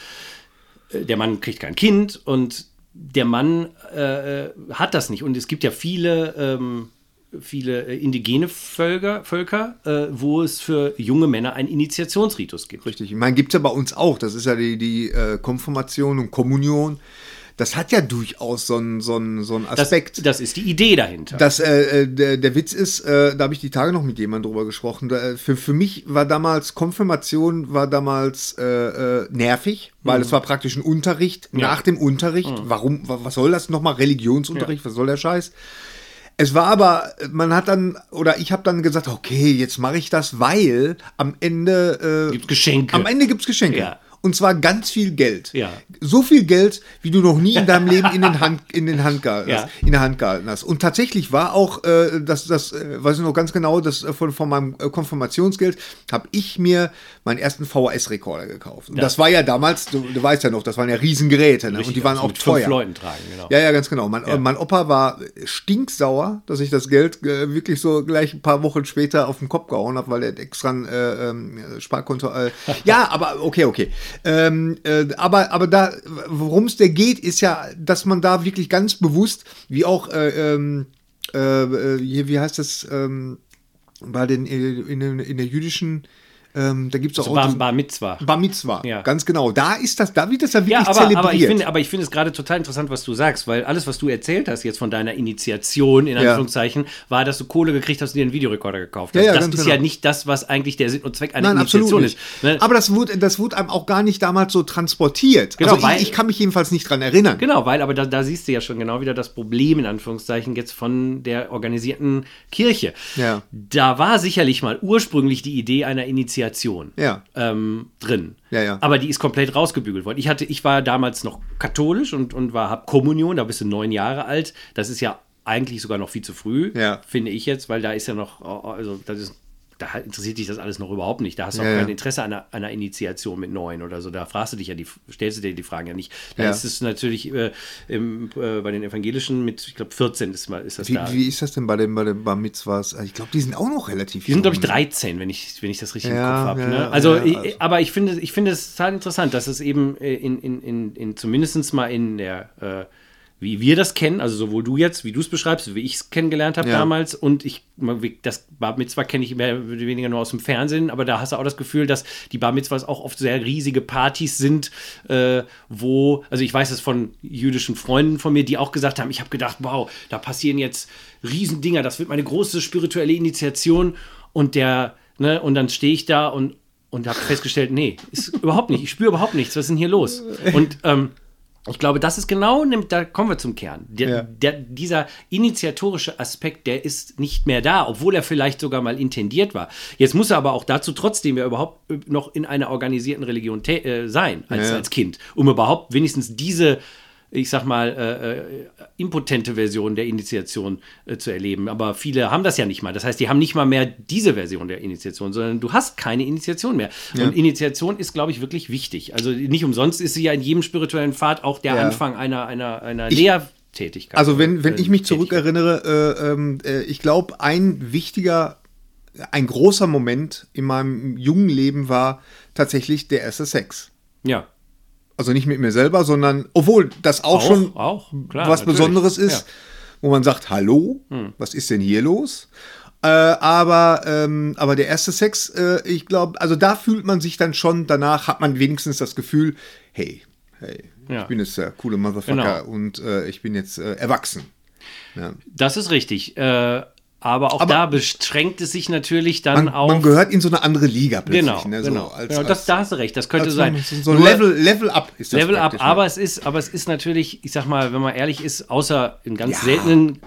der Mann kriegt kein Kind und der Mann äh, äh, hat das nicht. Und es gibt ja viele, ähm, viele äh, indigene Völker, Völker äh, wo es für junge Männer einen Initiationsritus gibt. Richtig. Ich meine, gibt es ja bei uns auch. Das ist ja die, die äh, Konfirmation und Kommunion. Das hat ja durchaus so einen so einen- so einen Das, Aspekt. das ist die Idee dahinter. Das, äh, äh, der, der Witz ist, äh, da habe ich die Tage noch mit jemandem drüber gesprochen. Da, äh, für, für mich war damals, Konfirmation war damals äh, äh, nervig, weil es war praktisch ein Unterricht Mhm. Ja. Mhm. nach dem Unterricht. Warum, wa- was soll das nochmal? Religionsunterricht, was soll der Scheiß? Es war aber, man hat dann, oder ich habe dann gesagt, okay, jetzt mache ich das, weil am Ende. Äh, gibt's Geschenke. Am Ende gibt's Geschenke. Ja. Und zwar ganz viel Geld. Ja. So viel Geld, wie du noch nie in deinem Leben in, den Hand, in, den Hand gehalten hast, Ja. in der Hand gehalten hast. Und tatsächlich war auch, äh, das, das äh, weiß ich noch ganz genau, das äh, von, von meinem äh, Konfirmationsgeld habe ich mir meinen ersten VHS-Rekorder gekauft. Und das war ja damals, du, du weißt ja noch, das waren ja Riesengeräte, ne? und die waren also auch mit fünf teuer. Leuten tragen, genau. Ja, ja, ganz genau. Mein, mein Opa war stinksauer, dass ich das Geld äh, wirklich so gleich ein paar Wochen später auf den Kopf gehauen habe, weil er extra ein äh, ähm, Sparkonto. Ja, aber okay, okay. Ähm, äh, aber aber da, worum es da geht, ist ja, dass man da wirklich ganz bewusst, wie auch, äh, ähm, äh, äh, hier, wie heißt das, ähm, bei den in, in, in der jüdischen, ähm, da gibt es auch So Bar, Bar Mitzvah. Bar Mitzvah. Ja. Ganz genau. Da ist das, da wird das ja wirklich Ja, aber, zelebriert. aber ich finde, aber ich finde es gerade total interessant, was du sagst, weil alles, was du erzählt hast jetzt von deiner Initiation, in Ja. Anführungszeichen, war, dass du Kohle gekriegt hast und dir einen Videorekorder gekauft hast. Ja, ja, das ist genau. ja nicht das, was eigentlich der Sinn und Zweck einer Nein, Initiation ist. Ne? Aber das wurde, das wurde einem auch gar nicht damals so transportiert. Genau, also weil- ich, ich kann mich jedenfalls nicht dran erinnern. Genau, weil aber da, da siehst du ja schon genau wieder das Problem in Anführungszeichen jetzt von der organisierten Kirche. Ja. Da war sicherlich mal ursprünglich die Idee einer Initiation Ja. ähm, drin. Ja, ja. Aber die ist komplett rausgebügelt worden. Ich hatte, ich war damals noch katholisch und, und war hab Kommunion, da bist du neun Jahre alt. Das ist ja eigentlich sogar noch viel zu früh, finde ich jetzt, weil da ist ja noch, also das ist, da interessiert dich das alles noch überhaupt nicht. Da hast du auch Ja, ja. kein Interesse an einer, einer Initiation mit neun oder so. Da fragst du dich ja die, stellst du dir die Fragen ja nicht. Da Ja. ist es natürlich äh, im, äh, bei den Evangelischen mit, ich glaube, 14 ist, mal, ist das Wie, da. wie ist das denn bei den, bei den Bar Mitzvahs? Ich glaube, die sind auch noch relativ Die sind, glaube ich, jung. 13, wenn ich, wenn ich das richtig Ja, im Kopf habe. ne? Also, also- aber ich finde, ich finde es total interessant, dass es eben äh, in, in, in, in zumindest mal in der, äh, wie wir das kennen, also sowohl du jetzt, wie du es beschreibst, wie ich es kennengelernt habe Ja. damals und ich, das Bar Mitzvah kenne ich mehr oder weniger nur aus dem Fernsehen, aber da hast du auch das Gefühl, dass die Bar Mitzvahs auch oft sehr riesige Partys sind, äh, wo, also ich weiß es von jüdischen Freunden von mir, die auch gesagt haben, ich habe gedacht, wow, da passieren jetzt Riesendinger, das wird meine große spirituelle Initiation und der, ne, und dann stehe ich da und, und habe festgestellt, nee, ist überhaupt nicht, ich spüre überhaupt nichts, was ist denn hier los? Und ähm, ich glaube, das ist genau, da kommen wir zum Kern. Der, Ja. der, dieser initiatorische Aspekt, der ist nicht mehr da, obwohl er vielleicht sogar mal intendiert war. Jetzt muss er aber auch dazu trotzdem ja überhaupt noch in einer organisierten Religion äh, sein, als, Ja. als Kind, um überhaupt wenigstens diese, ich sag mal, äh, äh, impotente Version der Initiation äh, zu erleben. Aber viele haben das ja nicht mal. Das heißt, die haben nicht mal mehr diese Version der Initiation, sondern du hast keine Initiation mehr. Und Initiation ist, glaube ich, wirklich wichtig. Also nicht umsonst ist sie ja in jedem spirituellen Pfad auch der Ja. Anfang einer, einer, einer Lehrtätigkeit. Also wenn, wenn ich mich zurückerinnere, äh, ähm, äh, ich glaube, ein wichtiger, ein großer Moment in meinem jungen Leben war tatsächlich der erste Sex. Ja. Also nicht mit mir selber, sondern, obwohl das auch, Auch, schon auch, klar, was natürlich. Besonderes ist, Ja. Hm. wo man sagt, hallo, was ist denn hier los? Äh, aber, ähm, aber der erste Sex, äh, ich glaube, also da fühlt man sich dann schon, danach hat man wenigstens das Gefühl, hey, hey, Ja. ich bin jetzt der coole Motherfucker Genau. und äh, ich bin jetzt äh, erwachsen. Ja. Das ist richtig. Äh, aber auch Aber- da beschränkt es sich natürlich dann Man, auf. man gehört in so eine andere Liga plötzlich. genau, ne, so genau. als, genau das, da hast du recht, das könnte sein. So ein Nur- Level, Level up ist das Level up, ne? aber es ist, aber es ist natürlich, ich sag mal, wenn man ehrlich ist, außer in ganz Ja. seltenen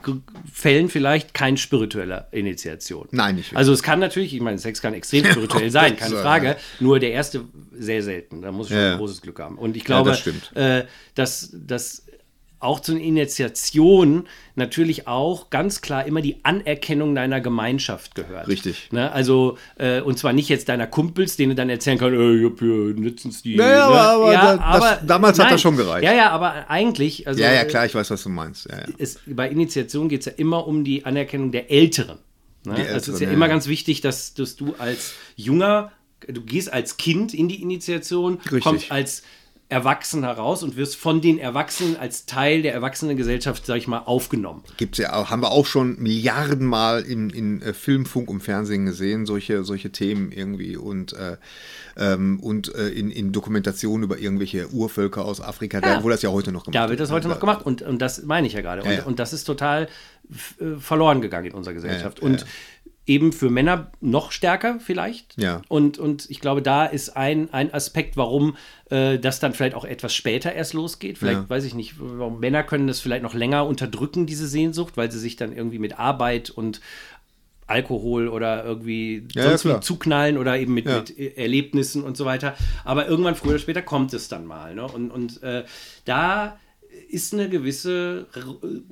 Fällen vielleicht kein spiritueller Initiation. Nein, nicht wirklich. Also es kann natürlich, ich meine, Sex kann extrem spirituell sein, keine Frage. Dank. Nur der erste sehr selten. Da muss ich schon Ja, ja. ein großes Glück haben. Und ich glaube, das äh, dass, dass auch zu einer Initiation natürlich auch ganz klar immer die Anerkennung deiner Gemeinschaft gehört. Richtig. Ne? Also, äh, und zwar nicht jetzt deiner Kumpels, denen du dann erzählen kannst, äh, ich hab hier letztens die. Naja, ne? aber- aber das- damals hat das schon gereicht. Ja, ja, aber eigentlich, also Ja, ja, äh, klar, ich weiß, was du meinst. Ja, ja. es, bei Initiation geht es ja immer um die Anerkennung der Älteren. Ne? Die also es ist Älteren, ja ja, immer ja. ganz wichtig, dass, dass du als Junger, du gehst als Kind in die Initiation, Richtig. kommst als Erwachsen heraus und wirst von den Erwachsenen als Teil der Erwachsenengesellschaft, sag ich mal, aufgenommen. Gibt's ja auch, haben wir auch schon Milliardenmal in, in äh, Film, Funk und Fernsehen gesehen, solche, solche Themen irgendwie und, äh, ähm, und äh, in, in Dokumentationen über irgendwelche Urvölker aus Afrika, da, wo das ja heute noch gemacht Da wird das heute noch gemacht und, und das meine ich ja gerade. Und, Ja, ja. und das ist total äh, verloren gegangen in unserer Gesellschaft. Ja, ja, und ja. Eben für Männer noch stärker vielleicht. Ja. Und, und ich glaube, da ist ein, ein Aspekt, warum äh, das dann vielleicht auch etwas später erst losgeht. Vielleicht, Ja. weiß ich nicht, warum Männer können das vielleicht noch länger unterdrücken, diese Sehnsucht, weil sie sich dann irgendwie mit Arbeit und Alkohol oder irgendwie Ja, ja, sonst wie klar. zuknallen oder eben mit, Ja. mit Erlebnissen und so weiter. Aber irgendwann früher oder später kommt es dann mal. Ne? Und, und äh, da ist eine gewisse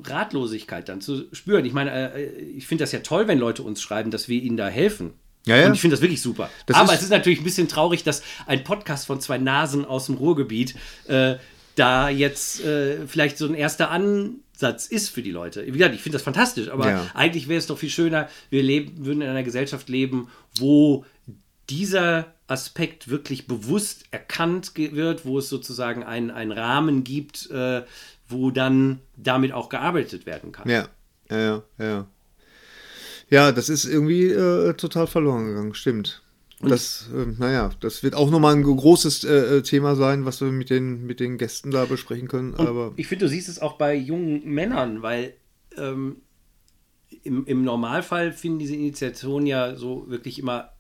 Ratlosigkeit dann zu spüren. Ich meine, äh, ich finde das ja toll, wenn Leute uns schreiben, dass wir ihnen da helfen. Ja, ja. Und ich finde das wirklich super. Das Aber ist- es ist natürlich ein bisschen traurig, dass ein Podcast von zwei Nasen aus dem Ruhrgebiet äh, da jetzt äh, vielleicht so ein erster Ansatz ist für die Leute. Wie gesagt, ich finde das fantastisch, aber Ja. eigentlich wäre es doch viel schöner, wir leben, würden in einer Gesellschaft leben, wo dieser Aspekt wirklich bewusst erkannt wird, wo es sozusagen einen, einen Rahmen gibt, äh, wo dann damit auch gearbeitet werden kann. Ja, ja, ja, ja. Ja, das ist irgendwie äh, total verloren gegangen, stimmt. Das, äh, naja, das wird auch nochmal ein großes äh, Thema sein, was wir mit den, mit den Gästen da besprechen können. aber Ich finde, du siehst es auch bei jungen Männern, weil ähm, im, im Normalfall finden diese Initiationen ja so wirklich immer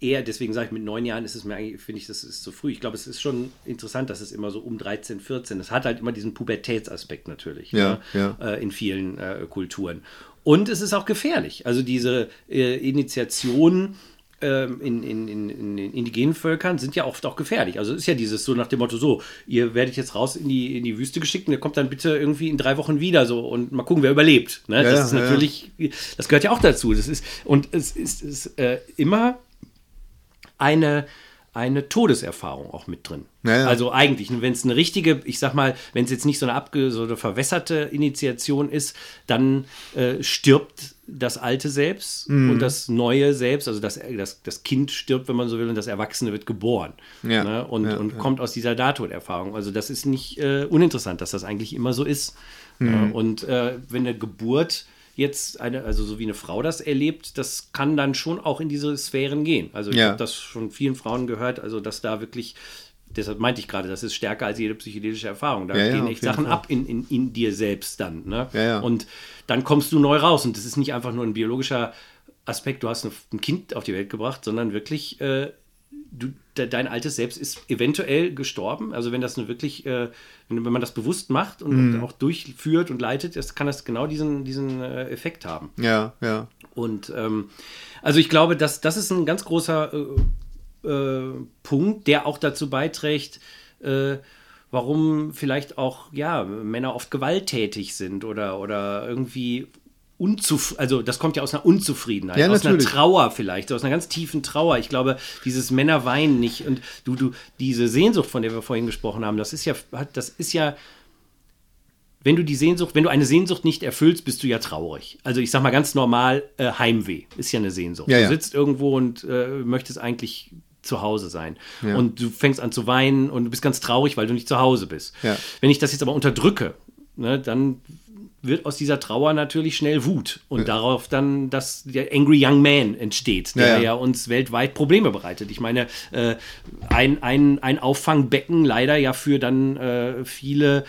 eher, deswegen sage ich, mit neun Jahren ist es mir eigentlich, finde ich, das ist zu früh. Ich glaube, es ist schon interessant, dass es immer so um 13, 14, es hat halt immer diesen Pubertätsaspekt natürlich Ja, ne? Äh, in vielen äh, Kulturen. Und es ist auch gefährlich. Also diese äh, Initiationen ähm, in, in, in, in den indigenen Völkern sind ja oft auch gefährlich. Also es ist ja dieses so nach dem Motto, so, ihr werdet jetzt raus in die, in die Wüste geschickt und ihr kommt dann bitte irgendwie in drei Wochen wieder so und mal gucken, wer überlebt. Ne? Ja, das ja, ist ja, natürlich, das gehört ja auch dazu. Das ist, und es ist, ist äh, immer eine, eine Todeserfahrung auch mit drin. Ja, ja. Also eigentlich, wenn es eine richtige, ich sag mal, wenn es jetzt nicht so eine abge, so eine verwässerte Initiation ist, dann äh, stirbt das alte Selbst Mhm. und das neue Selbst, also das, das, das Kind stirbt, wenn man so will, und das Erwachsene wird geboren. Ja, Ne? Und, und kommt aus dieser Nahtoderfahrung. Also das ist nicht äh, uninteressant, dass das eigentlich immer so ist. Mhm. Ja, und äh, wenn eine Geburt jetzt eine, also so wie eine Frau das erlebt, das kann dann schon auch in diese Sphären gehen. Also ich Ja. habe das von vielen Frauen gehört, also dass da wirklich, deshalb meinte ich gerade, das ist stärker als jede psychedelische Erfahrung. Da Ja, ja, gehen auf echt Sachen Fall. ab in, in, in dir selbst dann. Ne? Ja, ja. Und dann kommst du neu raus. Und das ist nicht einfach nur ein biologischer Aspekt, du hast ein- ein Kind auf die Welt gebracht, sondern wirklich, äh, du, de, dein altes Selbst ist eventuell gestorben. Also wenn das eine wirklich, äh, wenn, wenn man das bewusst macht und, Mhm. auch durchführt und leitet, das kann das genau diesen, diesen äh, Effekt haben. ja, ja. Und ähm, also ich glaube, dass das ist ein ganz großer äh, äh, Punkt, der auch dazu beiträgt, äh, warum vielleicht auch ja Männer oft gewalttätig sind oder oder irgendwie unzuf also das kommt ja aus einer Unzufriedenheit, Ja, aus einer. Trauer vielleicht, aus einer ganz tiefen Trauer. Ich glaube, dieses Männer weinen nicht und du du diese Sehnsucht, von der wir vorhin gesprochen haben, das ist ja das ist ja wenn du die Sehnsucht, wenn du eine Sehnsucht nicht erfüllst, bist du ja traurig. Also ich sag mal ganz normal, äh, Heimweh ist ja eine Sehnsucht. Ja, ja. Du sitzt irgendwo und äh, möchtest eigentlich zu Hause sein. Ja. Und du fängst an zu weinen und du bist ganz traurig, weil du nicht zu Hause bist. Wenn ich das jetzt aber unterdrücke, ne, dann wird aus dieser Trauer natürlich schnell Wut und darauf dann, dass der Angry Young Man entsteht, der Ja, ja, ja. uns weltweit Probleme bereitet. Ich meine, äh, ein, ein, ein Auffangbecken leider ja für dann äh, viele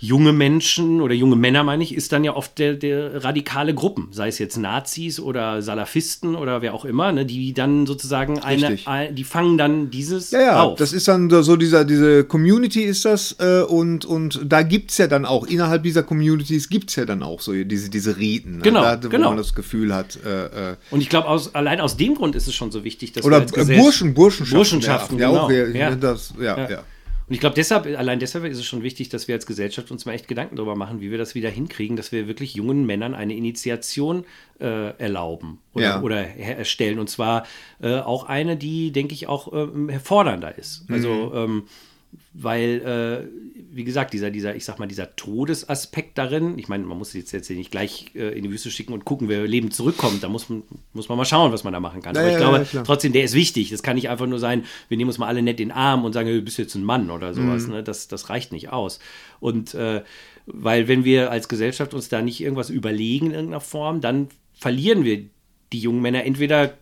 junge Menschen oder junge Männer, meine ich, ist dann ja oft der, der radikale Gruppen, sei es jetzt Nazis oder Salafisten oder wer auch immer, ne, die dann sozusagen eine, ein, die fangen dann dieses Ja, ja, auf. das ist dann so dieser, diese Community ist das äh, und, und da gibt's ja dann auch, innerhalb dieser Communities gibt's ja dann auch so diese, diese Riten, ne? Genau, da, wo genau. man das Gefühl hat, äh, äh, Und ich glaube, aus, allein aus dem Grund ist es schon so wichtig, dass oder wir als Burschen, Burschenschaften, Burschenschaften, ja, genau. auch, ja, Ja. Das, ja, ja. Und ich glaube, deshalb, allein deshalb ist es schon wichtig, dass wir als Gesellschaft uns mal echt Gedanken darüber machen, wie wir das wieder hinkriegen, dass wir wirklich jungen Männern eine Initiation äh, erlauben oder, Ja. oder erstellen. Und zwar äh, auch eine, die, denke ich, auch ähm, fordernder ist. Also, ähm, weil, äh, wie gesagt, dieser, dieser, ich sag mal, dieser Todesaspekt darin, ich meine, man muss jetzt, jetzt nicht gleich äh, in die Wüste schicken und gucken, wer lebend zurückkommt. Da muss man, muss man mal schauen, was man da machen kann. Ja, Aber ich ja, glaube, ja, trotzdem, der ist wichtig. Das kann nicht einfach nur sein, wir nehmen uns mal alle nett in den Arm und sagen, du bist jetzt ein Mann oder sowas. Mhm. Ne? Das, das reicht nicht aus. Und äh, weil wenn wir als Gesellschaft uns da nicht irgendwas überlegen in irgendeiner Form, dann verlieren wir die jungen Männer entweder,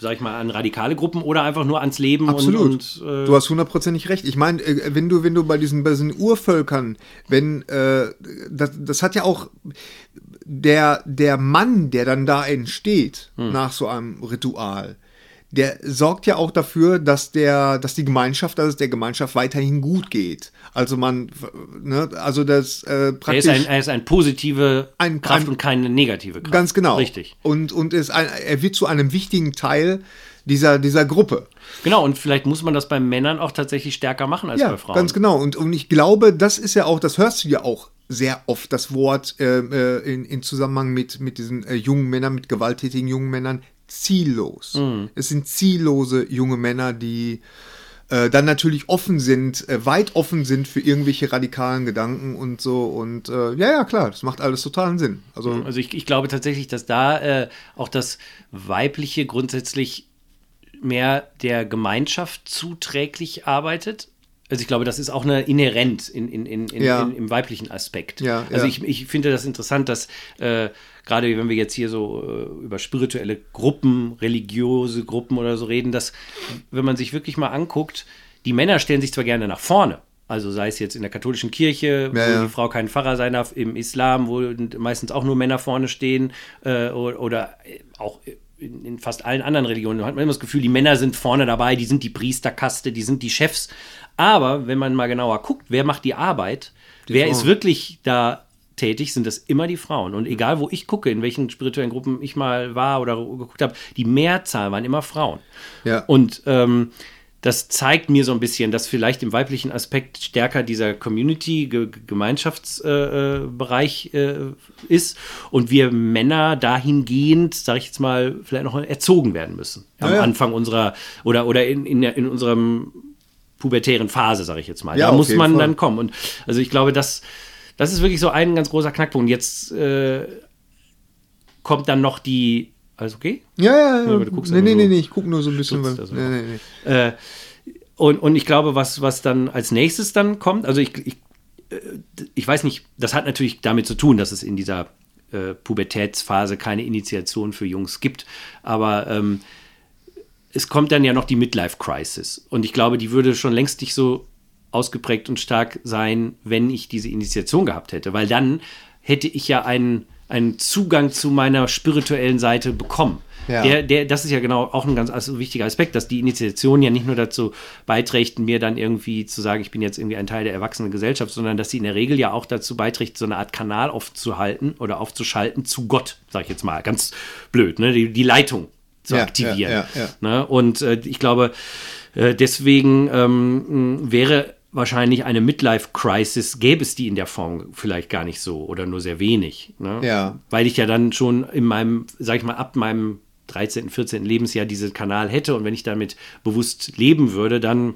sag ich mal, an radikale Gruppen oder einfach nur ans Leben Absolut. und, und äh, du hast hundertprozentig recht. Ich meine, äh, wenn du, wenn du bei diesen, bei diesen Urvölkern, wenn, äh, das, das hat ja auch, der, der Mann, der dann da entsteht nach so einem Ritual, der sorgt ja auch dafür, dass der, dass die Gemeinschaft, dass es der Gemeinschaft weiterhin gut geht. Also man, ne, also das äh, Er praktisch. ist ein, er ist ein positive Ein- Kraft ein- und keine negative Kraft. Ganz genau. Richtig. Und, und ist ein, er wird zu einem wichtigen Teil dieser, dieser Gruppe. Genau, und vielleicht muss man das bei Männern auch tatsächlich stärker machen als Ja, bei Frauen. ganz genau. Und, und ich glaube, das ist ja auch, das hörst du ja auch sehr oft, das Wort äh, äh, in, in Zusammenhang mit, mit diesen äh, jungen Männern, mit gewalttätigen jungen Männern, ziellos. Mhm. Es sind ziellose junge Männer, die äh, dann natürlich offen sind, äh, weit offen sind für irgendwelche radikalen Gedanken und so. Und äh, ja, ja, klar, das macht alles totalen Sinn. Also Also ich, ich glaube tatsächlich, dass da äh, auch das Weibliche grundsätzlich mehr der Gemeinschaft zuträglich arbeitet. Also ich glaube, das ist auch eine inhärent in, in, in, Ja. in, im weiblichen Aspekt. Ja, also ja. ich, ich finde das interessant, dass äh, gerade wenn wir jetzt hier so äh, über spirituelle Gruppen, religiöse Gruppen oder so reden, dass wenn man sich wirklich mal anguckt, die Männer stellen sich zwar gerne nach vorne, also sei es jetzt in der katholischen Kirche, wo Ja, ja. die Frau kein Pfarrer sein darf, im Islam, wo meistens auch nur Männer vorne stehen äh, oder, oder auch in, in fast allen anderen Religionen hat man immer das Gefühl, die Männer sind vorne dabei, die sind die Priesterkaste, die sind die Chefs. Aber wenn man mal genauer guckt, wer macht die Arbeit, wer ist wirklich da tätig, sind das immer die Frauen. Und egal, wo ich gucke, in welchen spirituellen Gruppen ich mal war oder geguckt habe, die Mehrzahl waren immer Frauen. Ja. Und ähm, das zeigt mir so ein bisschen, dass vielleicht im weiblichen Aspekt stärker dieser Community-Gemeinschaftsbereich äh, Bereich, äh, ist und wir Männer dahingehend, sage ich jetzt mal, vielleicht noch erzogen werden müssen. Am Ja, ja. Anfang unserer oder, oder in, in, in unserem pubertären Phase, sage ich jetzt mal. Ja, da muss man Fall. dann kommen. Und also ich glaube, das, das ist wirklich so ein ganz großer Knackpunkt. Jetzt äh, kommt dann noch die. Alles okay? ja, ja, ja. aber du guckst nee, nee, so- nee, nee, ich gucke nur so ein bisschen. Weil, also nee, nee, nee. Äh, und, und ich glaube, was, was dann als nächstes dann kommt, also ich, ich, äh, ich weiß nicht, das hat natürlich damit zu tun, dass es in dieser äh, Pubertätsphase keine Initiation für Jungs gibt, aber ähm, es kommt dann ja noch die Midlife-Crisis. Und ich glaube, die würde schon längst nicht so ausgeprägt und stark sein, wenn ich diese Initiation gehabt hätte. Weil dann hätte ich ja einen, einen Zugang zu meiner spirituellen Seite bekommen. Ja. Der, der, das ist ja genau auch ein ganz also wichtiger Aspekt, dass die Initiation ja nicht nur dazu beiträgt, mir dann irgendwie zu sagen, ich bin jetzt irgendwie ein Teil der erwachsenen Gesellschaft, sondern dass sie in der Regel ja auch dazu beiträgt, so eine Art Kanal aufzuhalten oder aufzuschalten zu Gott, sag ich jetzt mal, ganz blöd, ne? die, die Leitung zu Ja, aktivieren. ja. Ne? Und äh, ich glaube, äh, deswegen ähm, wäre wahrscheinlich eine Midlife-Crisis, gäbe es die in der Form vielleicht gar nicht so oder nur sehr wenig. Ne? Ja. Weil ich ja dann schon in meinem, sag ich mal, ab meinem 13., 14. Lebensjahr diesen Kanal hätte und wenn ich damit bewusst leben würde, dann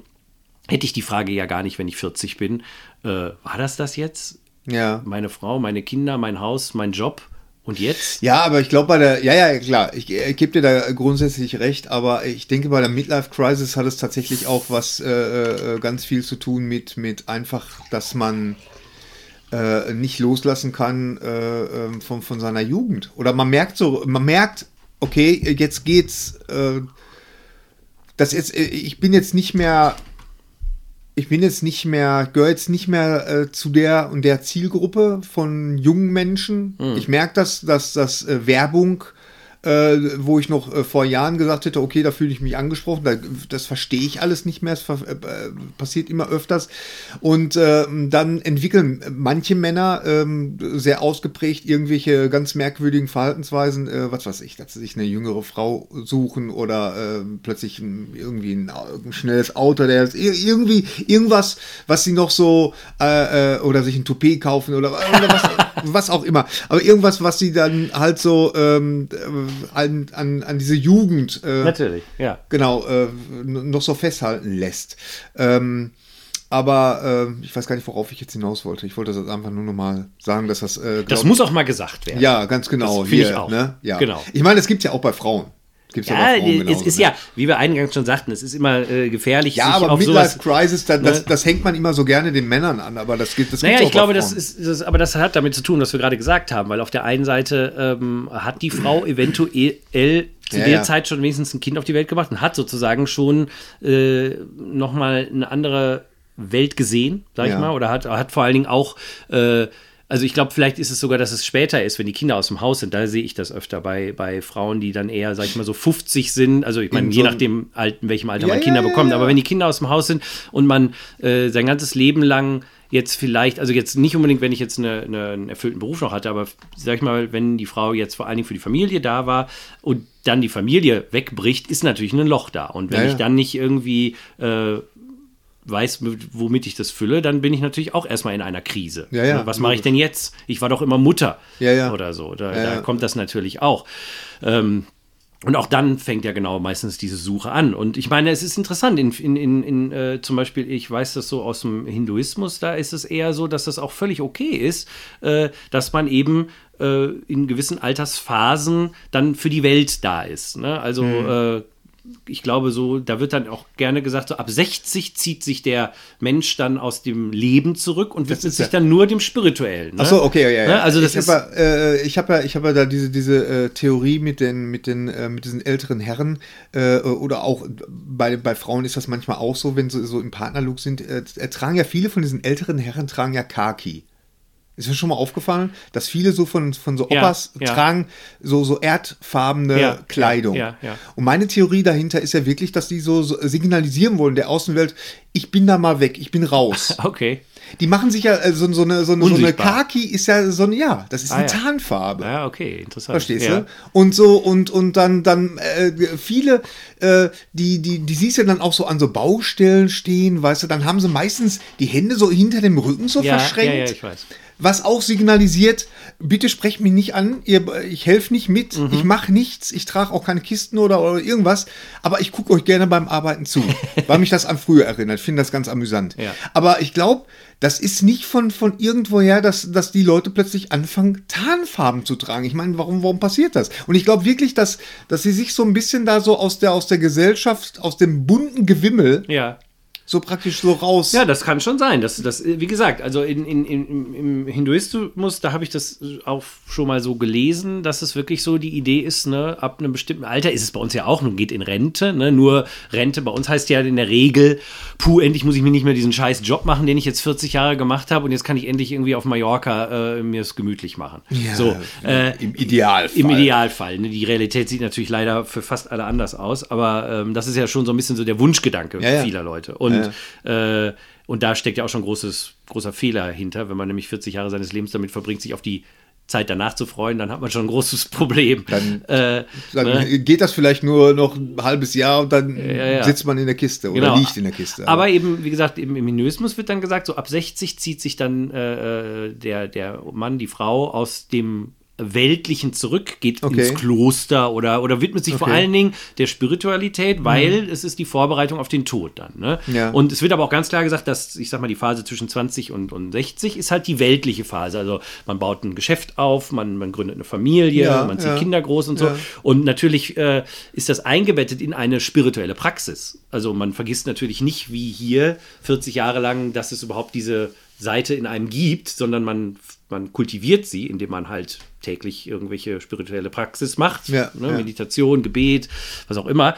hätte ich die Frage ja gar nicht, wenn ich 40 bin. Äh, war das das jetzt? Ja. Meine Frau, meine Kinder, mein Haus, mein Job und jetzt? Ja, aber ich glaube bei der, ja, ja, klar, ich, ich gebe dir da grundsätzlich recht, aber ich denke bei der Midlife Crisis hat es tatsächlich auch was äh, äh, ganz viel zu tun mit, mit einfach, dass man äh, nicht loslassen kann äh, ähm, von, von seiner Jugend. Oder man merkt so, man merkt, okay, jetzt geht's, äh, das jetzt, äh, ich bin jetzt nicht mehr ich bin jetzt nicht mehr, gehöre jetzt nicht mehr äh, zu der und der Zielgruppe von jungen Menschen. Ich merke das, dass das äh, Werbung, äh, wo ich noch äh, vor Jahren gesagt hätte, okay, da fühle ich mich angesprochen, da, das verstehe ich alles nicht mehr, es äh, passiert immer öfters. Und äh, dann entwickeln manche Männer ähm, sehr ausgeprägt irgendwelche ganz merkwürdigen Verhaltensweisen, äh, was weiß ich, dass sie sich eine jüngere Frau suchen oder äh, plötzlich ein, irgendwie ein, ein schnelles Auto, der irgendwie irgendwas, was sie noch so äh, äh, oder sich ein Toupet kaufen oder, oder was, was auch immer. Aber irgendwas, was sie dann halt so ähm, äh, an, an, an diese Jugend äh, Natürlich, ja. genau äh, noch so festhalten lässt. Ähm, aber äh, ich weiß gar nicht, worauf ich jetzt hinaus wollte. Ich wollte das einfach nur noch mal sagen, dass das. Äh, Das muss auch mal gesagt werden. ja ganz genau. Finde ich hier, auch. Ne? Ja. Genau. Ich meine, es gibt ja auch bei Frauen. Gibt's ja, bei Frauen es ist ne? ja, wie wir eingangs schon sagten, es ist immer äh, gefährlich, Ja, sich aber Midlife. Crisis, das, das, ne? das hängt man immer so gerne den Männern an, aber das gibt das Naja, ich auch glaube, das ist, das, aber das hat damit zu tun, was wir gerade gesagt haben, weil auf der einen Seite ähm, hat die Frau eventuell zu Ja, der ja. Zeit schon wenigstens ein Kind auf die Welt gebracht und hat sozusagen schon äh, nochmal eine andere Welt gesehen, sag Ja. ich mal, oder hat, hat vor allen Dingen auch äh, also ich glaube, vielleicht ist es sogar, dass es später ist, wenn die Kinder aus dem Haus sind. Da sehe ich das öfter bei, bei Frauen, die dann eher, sag ich mal, so 50 sind. Also ich meine, je nachdem, in welchem Alter man Kinder bekommt. Aber wenn die Kinder aus dem Haus sind und man äh, sein ganzes Leben lang jetzt vielleicht, also jetzt nicht unbedingt, wenn ich jetzt eine, eine, einen erfüllten Beruf noch hatte, aber sag ich mal, wenn die Frau jetzt vor allen Dingen für die Familie da war und dann die Familie wegbricht, ist natürlich ein Loch da. Und wenn ja, ja. ich dann nicht irgendwie äh, weiß, womit ich das fülle, dann bin ich natürlich auch erstmal in einer Krise. Ja, ja, Was mache ich denn jetzt? Ich war doch immer Mutter ja, oder so. Da, da, kommt das natürlich auch. Ähm, und auch dann fängt ja genau meistens diese Suche an. Und ich meine, es ist interessant, in, in, in, in äh, zum Beispiel, ich weiß das so aus dem Hinduismus, da ist es eher so, dass das auch völlig okay ist, äh, dass man eben äh, in gewissen Altersphasen dann für die Welt da ist. Ne? Also mhm ich glaube, so, da wird dann auch gerne gesagt, so ab 60 zieht sich der Mensch dann aus dem Leben zurück und widmet sich ja. dann nur dem Spirituellen. Ne? Achso, okay, ja, ja. Ne? Also das ich habe äh, ich hab ja, ich hab ja da diese, diese äh, Theorie mit den, mit den, äh, mit diesen älteren Herren äh, oder auch bei, bei Frauen ist das manchmal auch so, wenn sie so im Partnerlook sind, äh, tragen ja viele von diesen älteren Herren tragen ja Kaki. Ist mir schon mal aufgefallen, dass viele so von, von so Opas ja, tragen so, so erdfarbene ja, Kleidung. Ja, Und meine Theorie dahinter ist ja wirklich, dass die so, so, signalisieren wollen der Außenwelt, ich bin da mal weg, ich bin raus. Okay. Die machen sich ja äh, so, so, eine, so, eine, so eine Kaki ist ja so eine, ja, das ist ah, eine Tarnfarbe. Ja, okay, interessant. Verstehst du? Und so, und, und dann, dann äh, viele, äh, die, die, die siehst du dann auch so an so Baustellen stehen, weißt du, dann haben sie meistens die Hände so hinter dem Rücken so verschränkt. Ja, ja, ich weiß was auch signalisiert, bitte sprecht mich nicht an, ihr, ich helfe nicht mit, mhm. ich mache nichts, ich trage auch keine Kisten oder, oder irgendwas, aber ich gucke euch gerne beim Arbeiten zu, weil mich das an früher erinnert. Ich finde das ganz amüsant. Ja. Aber ich glaube, das ist nicht von, von irgendwoher, dass, dass die Leute plötzlich anfangen, Tarnfarben zu tragen. Ich meine, warum, warum passiert das? Und ich glaube wirklich, dass, dass sie sich so ein bisschen da so aus der, aus der Gesellschaft, aus dem bunten Gewimmel ja so praktisch so raus. Ja, das kann schon sein. Das, das, wie gesagt, also in, in, in, im Hinduismus, da habe ich das auch schon mal so gelesen, dass es wirklich so die Idee ist, ne, ab einem bestimmten Alter ist es bei uns ja auch, nun geht in Rente, ne, nur Rente bei uns heißt ja in der Regel, puh, endlich muss ich mir nicht mehr diesen scheiß Job machen, den ich jetzt 40 Jahre gemacht habe und jetzt kann ich endlich irgendwie auf Mallorca äh, mir es gemütlich machen. Ja, so, äh, Im Idealfall. Im Idealfall. Ne, die Realität sieht natürlich leider für fast alle anders aus, aber ähm, das ist ja schon so ein bisschen so der Wunschgedanke ja, vieler Leute. Und und, ja. äh, und da steckt ja auch schon großes, großer Fehler hinter, wenn man nämlich 40 Jahre seines Lebens damit verbringt, sich auf die Zeit danach zu freuen, dann hat man schon ein großes Problem. Dann, äh, dann ne? geht das vielleicht nur noch ein halbes Jahr und dann ja, ja. sitzt man in der Kiste oder genau. liegt in der Kiste. Aber, aber eben, wie gesagt, im, im Hinduismus wird dann gesagt, so ab 60 zieht sich dann äh, äh, der, der Mann, die Frau aus dem Weltlichen zurück, geht okay. ins Kloster oder, oder widmet sich okay. vor allen Dingen der Spiritualität, weil mhm. es ist die Vorbereitung auf den Tod dann. Ne? Ja. Und es wird aber auch ganz klar gesagt, dass, ich sag mal, die Phase zwischen 20 und, und 60 ist halt die weltliche Phase. Also man baut ein Geschäft auf, man, man gründet eine Familie, ja, man zieht ja. Kinder groß und so. Und natürlich äh, ist das eingebettet in eine spirituelle Praxis. Also man vergisst natürlich nicht, wie hier 40 Jahre lang, dass es überhaupt diese Seite in einem gibt, sondern man, man kultiviert sie, indem man halt täglich irgendwelche spirituelle Praxis macht, ja, ne, ja. Meditation, Gebet, was auch immer.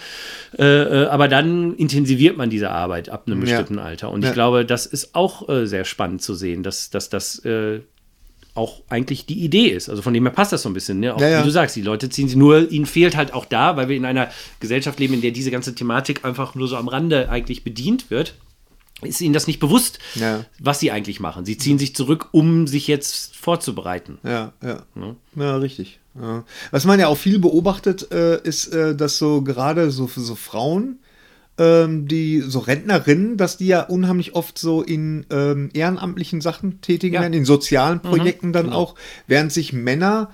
Äh, äh, aber dann intensiviert man diese Arbeit ab einem bestimmten ja. Alter. Und ich glaube, das ist auch äh, sehr spannend zu sehen, dass, dass das äh, auch eigentlich die Idee ist. Also von dem her passt das so ein bisschen. Ne? Auch, Wie du sagst, die Leute ziehen sie nur, ihnen fehlt halt auch da, weil wir in einer Gesellschaft leben, in der diese ganze Thematik einfach nur so am Rande eigentlich bedient wird ist ihnen das nicht bewusst, ja. was sie eigentlich machen. Sie ziehen sich zurück, um sich jetzt vorzubereiten. Ja, ja. Ja, ja richtig. Ja. Was man ja auch viel beobachtet, äh, ist, äh, dass so gerade so für so Frauen, ähm, die so Rentnerinnen, dass die ja unheimlich oft so in ähm, ehrenamtlichen Sachen tätigen werden, in sozialen mhm. Projekten mhm, dann genau. auch, während sich Männer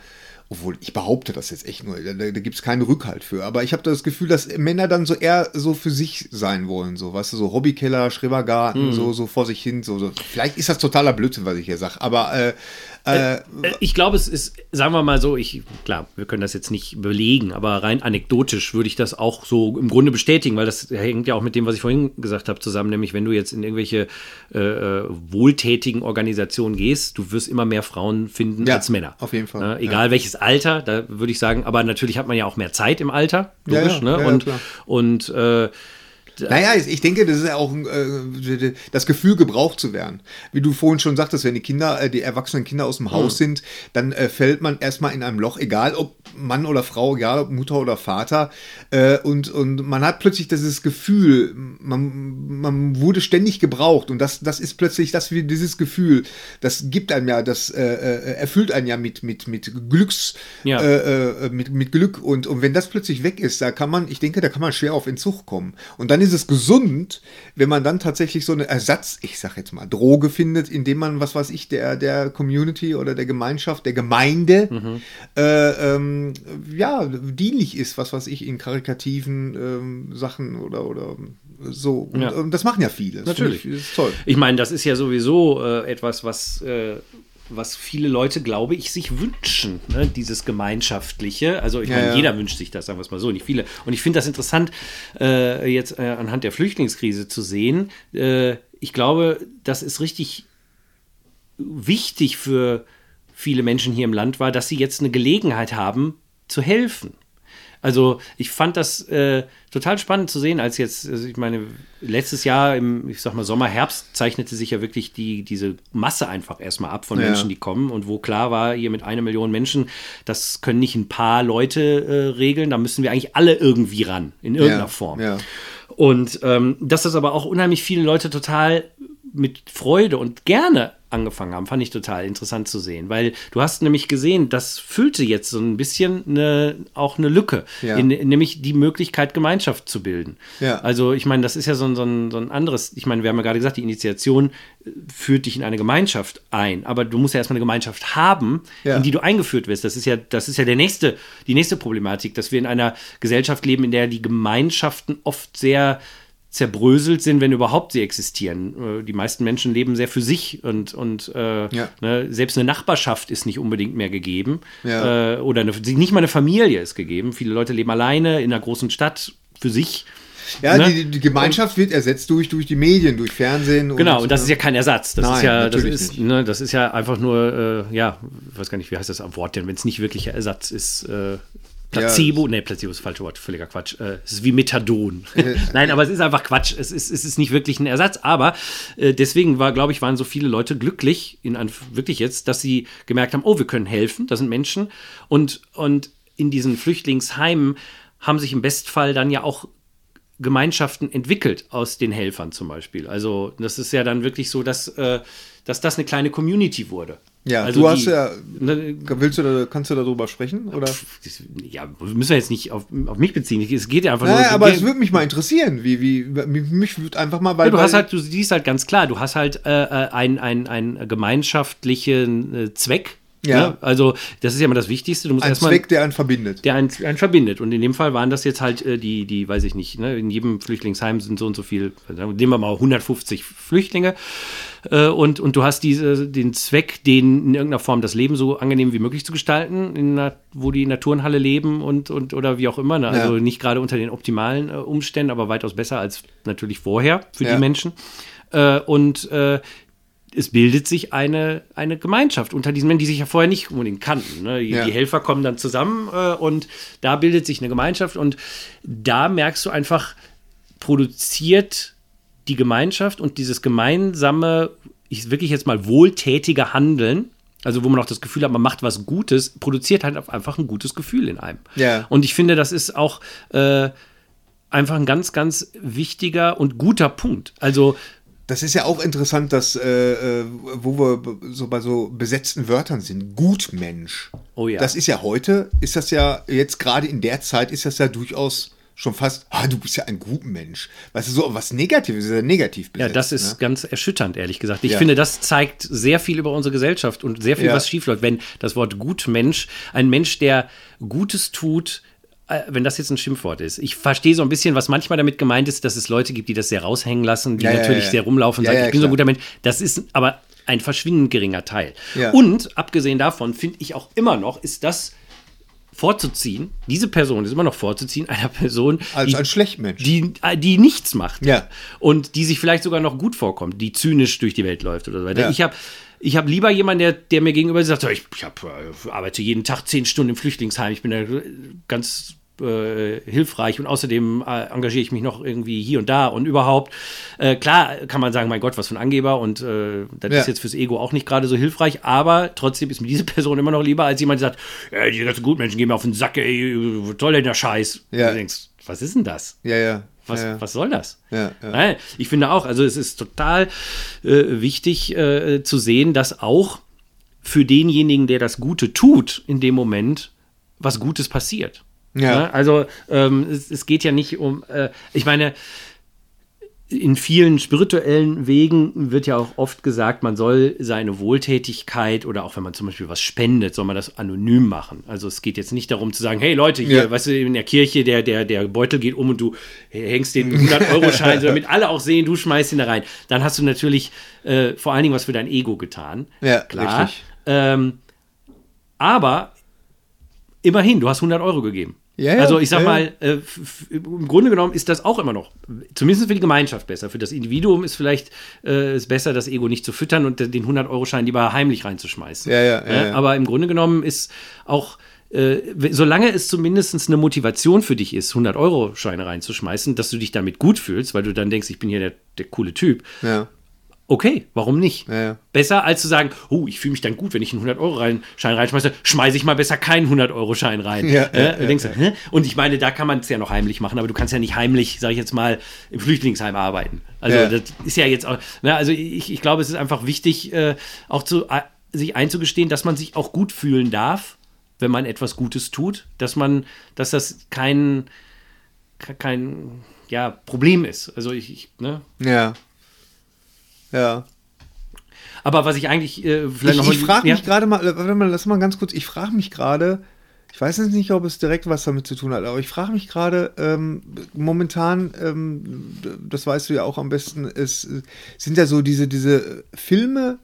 obwohl ich behaupte das jetzt echt nur, da, da gibt es keinen Rückhalt für. Aber ich habe das Gefühl, dass Männer dann so eher so für sich sein wollen, so, weißt du, so Hobbykeller, Schrebergarten, mhm. so, so vor sich hin, so, so. Vielleicht ist das totaler Blödsinn, was ich hier sage, aber äh, äh, äh, ich glaube, es ist, sagen wir mal so, ich, klar, wir können das jetzt nicht belegen, aber rein anekdotisch würde ich das auch so im Grunde bestätigen, weil das hängt ja auch mit dem, was ich vorhin gesagt habe, zusammen, nämlich wenn du jetzt in irgendwelche äh, äh wohltätigen Organisationen gehst, du wirst immer mehr Frauen finden ja, als Männer. Auf jeden Fall. Äh, egal ja. welches Alter, da würde ich sagen, aber natürlich hat man ja auch mehr Zeit im Alter, logisch, ja, ne? und, und Naja, ich denke, das ist ja auch äh, das Gefühl, gebraucht zu werden. Wie du vorhin schon sagtest, wenn die Kinder, äh, die erwachsenen Kinder aus dem Haus mhm. sind, dann äh, fällt man erstmal in einem Loch, egal ob Mann oder Frau, egal ob Mutter oder Vater. Äh, und, und man hat plötzlich dieses Gefühl, man, man wurde ständig gebraucht. Und das, das ist plötzlich das, wie dieses Gefühl, das gibt einem ja, das äh, äh erfüllt einen ja mit, mit, mit Glücks, ja. Mit, mit Glück. Und, und wenn das plötzlich weg ist, da kann man, ich denke, da kann man schwer auf Entzug kommen. Und dann ist es gesund, wenn man dann tatsächlich so eine Ersatz, ich sag jetzt mal, Droge findet, indem man, was weiß ich, der, der Community oder der Gemeinschaft, der Gemeinde, mhm. äh, ähm, ja, dienlich ist, was weiß ich, in karikativen ähm, Sachen oder, oder so. Und, ja. und das machen ja viele. Das Natürlich. Ich, das toll. Ich meine, das ist ja sowieso äh, etwas, was äh, was viele Leute, glaube ich, sich wünschen, ne? dieses Gemeinschaftliche. Also ich ja, meine, ja. jeder wünscht sich das, sagen wir es mal so, nicht viele. Und ich finde das interessant, äh, jetzt äh, anhand der Flüchtlingskrise zu sehen. Äh, ich glaube, das ist richtig wichtig für viele Menschen hier im Land war, dass sie jetzt eine Gelegenheit haben, zu helfen. Also ich fand das äh, total spannend zu sehen, als jetzt, also ich meine, letztes Jahr im, ich sag mal, Sommer, Herbst zeichnete sich ja wirklich die, diese Masse einfach erstmal ab von ja. Menschen, die kommen und wo klar war, hier mit einer Million Menschen, das können nicht ein paar Leute äh, regeln, da müssen wir eigentlich alle irgendwie ran, in irgendeiner ja. Form. Ja. Und ähm, dass das aber auch unheimlich viele Leute total mit Freude und gerne angefangen haben, fand ich total interessant zu sehen, weil du hast nämlich gesehen, das füllte jetzt so ein bisschen eine, auch eine Lücke, ja. in, nämlich die Möglichkeit, Gemeinschaft zu bilden. Ja. Also ich meine, das ist ja so ein, so, ein, so ein anderes, ich meine, wir haben ja gerade gesagt, die Initiation äh, führt dich in eine Gemeinschaft ein, aber du musst ja erstmal eine Gemeinschaft haben, ja. in die du eingeführt wirst. Das ist ja, das ist ja der nächste, die nächste Problematik, dass wir in einer Gesellschaft leben, in der die Gemeinschaften oft sehr zerbröselt sind, wenn überhaupt sie existieren. Äh, die meisten Menschen leben sehr für sich und, und äh, ja. ne, selbst eine Nachbarschaft ist nicht unbedingt mehr gegeben. Ja. Äh, oder eine, nicht mal eine Familie ist gegeben. Viele Leute leben alleine in einer großen Stadt für sich. Ja, ne? die, die, Gemeinschaft wird ersetzt durch, durch die Medien, durch Fernsehen. Genau, und, und das ist ja kein Ersatz. Das Nein, ist ja, das ist, ne, das ist ja einfach nur, äh, ja, ich weiß gar nicht, wie heißt das am Wort denn, wenn es nicht wirklicher Ersatz ist. Äh, Placebo, ja. nee, Placebo ist das falsche Wort, völliger Quatsch. Äh, es ist wie Methadon. Nein, aber es ist einfach Quatsch. Es ist, es ist nicht wirklich ein Ersatz, aber äh, deswegen war, glaube ich, waren so viele Leute glücklich, in wirklich jetzt, dass sie gemerkt haben, oh, wir können helfen, das sind Menschen. Und, und in diesen Flüchtlingsheimen haben sich im Bestfall dann ja auch Gemeinschaften entwickelt aus den Helfern zum Beispiel. Also das ist ja dann wirklich so, dass, äh, dass das eine kleine Community wurde. Ja, also du hast die, ja, ne, willst du da, kannst du darüber sprechen? Oder? Ja, müssen wir jetzt nicht auf, auf mich beziehen. Es geht ja einfach naja, nur. aber es würde mich mal interessieren, wie, wie, mich würde einfach mal, weil. Ja, du hast halt, du siehst halt ganz klar, du hast halt äh, äh einen ein gemeinschaftlichen äh, Zweck, ja. Ne? Also, das ist ja immer das Wichtigste. Du musst ein Zweck, der einen verbindet. Der einen, einen, verbindet. Und in dem Fall waren das jetzt halt äh, die, die, weiß ich nicht, ne? in jedem Flüchtlingsheim sind so und so viel, nehmen wir mal 150 Flüchtlinge. Äh, und, und du hast diese, den Zweck, denen in irgendeiner Form das Leben so angenehm wie möglich zu gestalten, in einer, wo die in der Turnhalle leben und, und oder wie auch immer. Ne? Also ja. nicht gerade unter den optimalen äh, Umständen, aber weitaus besser als natürlich vorher für ja. die Menschen. Äh, und äh, es bildet sich eine, eine Gemeinschaft unter diesen Menschen, die sich ja vorher nicht unbedingt kannten. Ne? Die, ja. die, Helfer kommen dann zusammen äh, und da bildet sich eine Gemeinschaft und da merkst du einfach, produziert die Gemeinschaft und dieses gemeinsame, ich wirklich jetzt mal wohltätige Handeln, also wo man auch das Gefühl hat, man macht was Gutes, produziert halt einfach ein gutes Gefühl in einem. Ja. Und ich finde, das ist auch äh, einfach ein ganz, ganz wichtiger und guter Punkt. Also das ist ja auch interessant, dass, äh, äh, wo wir so bei so besetzten Wörtern sind. Gutmensch. Oh ja. Das ist ja heute, ist das ja, jetzt gerade in der Zeit ist das ja durchaus schon fast, ah, du bist ja ein Gutmensch. Weißt du, so was Negatives ist ja negativ besetzt, Ja, das ist ne? ganz erschütternd, ehrlich gesagt. Ich ja. finde, das zeigt sehr viel über unsere Gesellschaft und sehr viel, ja. was schiefläuft, wenn das Wort Gutmensch, ein Mensch, der Gutes tut, äh, wenn das jetzt ein Schimpfwort ist. Ich verstehe so ein bisschen, was manchmal damit gemeint ist, dass es Leute gibt, die das sehr raushängen lassen, die ja, natürlich sehr rumlaufen und sagen, ich bin so ein guter Mensch. Das ist aber ein verschwindend geringer Teil. Und abgesehen davon finde ich auch immer noch, ist das vorzuziehen, diese Person ist immer noch vorzuziehen, einer Person, als die, ein Schlechtmensch. Die, die nichts macht. Ja. Und die sich vielleicht sogar noch gut vorkommt, die zynisch durch die Welt läuft oder so weiter. Ich habe ich habe lieber jemanden, der, der mir gegenüber sagt, ich, ich hab, äh, arbeite jeden Tag zehn Stunden im Flüchtlingsheim, ich bin da ganz äh, hilfreich und außerdem äh, engagiere ich mich noch irgendwie hier und da und überhaupt. Äh, klar kann man sagen, mein Gott, was für ein Angeber und äh, das Ja. ist jetzt fürs Ego auch nicht gerade so hilfreich, aber trotzdem ist mir diese Person immer noch lieber als jemand, der sagt, ja, die ganzen Gutmenschen gehen mir auf den Sack, ey, was soll denn der Scheiß? Ja. Du denkst, was ist denn das? Ja, ja. Was, ja, ja. was soll das? Ja, ja. Nein, ich finde auch, also es ist total äh, wichtig äh, zu sehen, dass auch für denjenigen, der das Gute tut, in dem Moment was Gutes passiert. Ja. Also ähm, es, es geht ja nicht um, äh, ich meine, in vielen spirituellen Wegen wird ja auch oft gesagt, man soll seine Wohltätigkeit oder auch wenn man zum Beispiel was spendet, soll man das anonym machen. Also es geht jetzt nicht darum zu sagen, hey Leute, hier, Ja. weißt du, in der Kirche, der, der, der Beutel geht um und du hängst den 100-Euro-Schein, damit alle auch sehen, du schmeißt ihn da rein. Dann hast du natürlich äh, vor allen Dingen was für dein Ego getan. Ja, klar. Ähm, aber immerhin, du hast 100 Euro gegeben. Ja, ja, also ich sag ja, mal, äh, im Grunde genommen ist das auch immer noch, zumindest für die Gemeinschaft besser. Für das Individuum ist vielleicht äh, ist besser, das Ego nicht zu füttern und den 100-Euro-Schein lieber heimlich reinzuschmeißen. Ja, ja, ja, Äh, ja. Aber im Grunde genommen ist auch, äh, solange es zumindest eine Motivation für dich ist, 100-Euro-Scheine reinzuschmeißen, dass du dich damit gut fühlst, weil du dann denkst, ich bin hier der, der coole Typ, Ja. Okay, warum nicht? Ja, ja. Besser als zu sagen, oh, ich fühle mich dann gut, wenn ich einen 100-Euro-Schein reinschmeiße, schmeiße ich mal besser keinen 100-Euro-Schein rein. Ja, äh, du denkst, hä? Und ich meine, da kann man es ja noch heimlich machen, aber du kannst ja nicht heimlich, sage ich jetzt mal, im Flüchtlingsheim arbeiten. Also das ist ja jetzt auch, ne, also ich, ich glaube, es ist einfach wichtig, äh, auch zu, äh, sich einzugestehen, dass man sich auch gut fühlen darf, wenn man etwas Gutes tut, dass man, dass das kein, kein ja, Problem ist. Also ich, ich ne? Ja. Ja. Aber was ich eigentlich äh, vielleicht Ich, noch ich frage ja. mich gerade mal, äh, warte mal, lass mal ganz kurz, ich frage mich gerade, ich weiß jetzt nicht, ob es direkt was damit zu tun hat, aber ich frage mich gerade, ähm, momentan, ähm, das weißt du ja auch am besten, es äh, sind ja so diese, diese Filme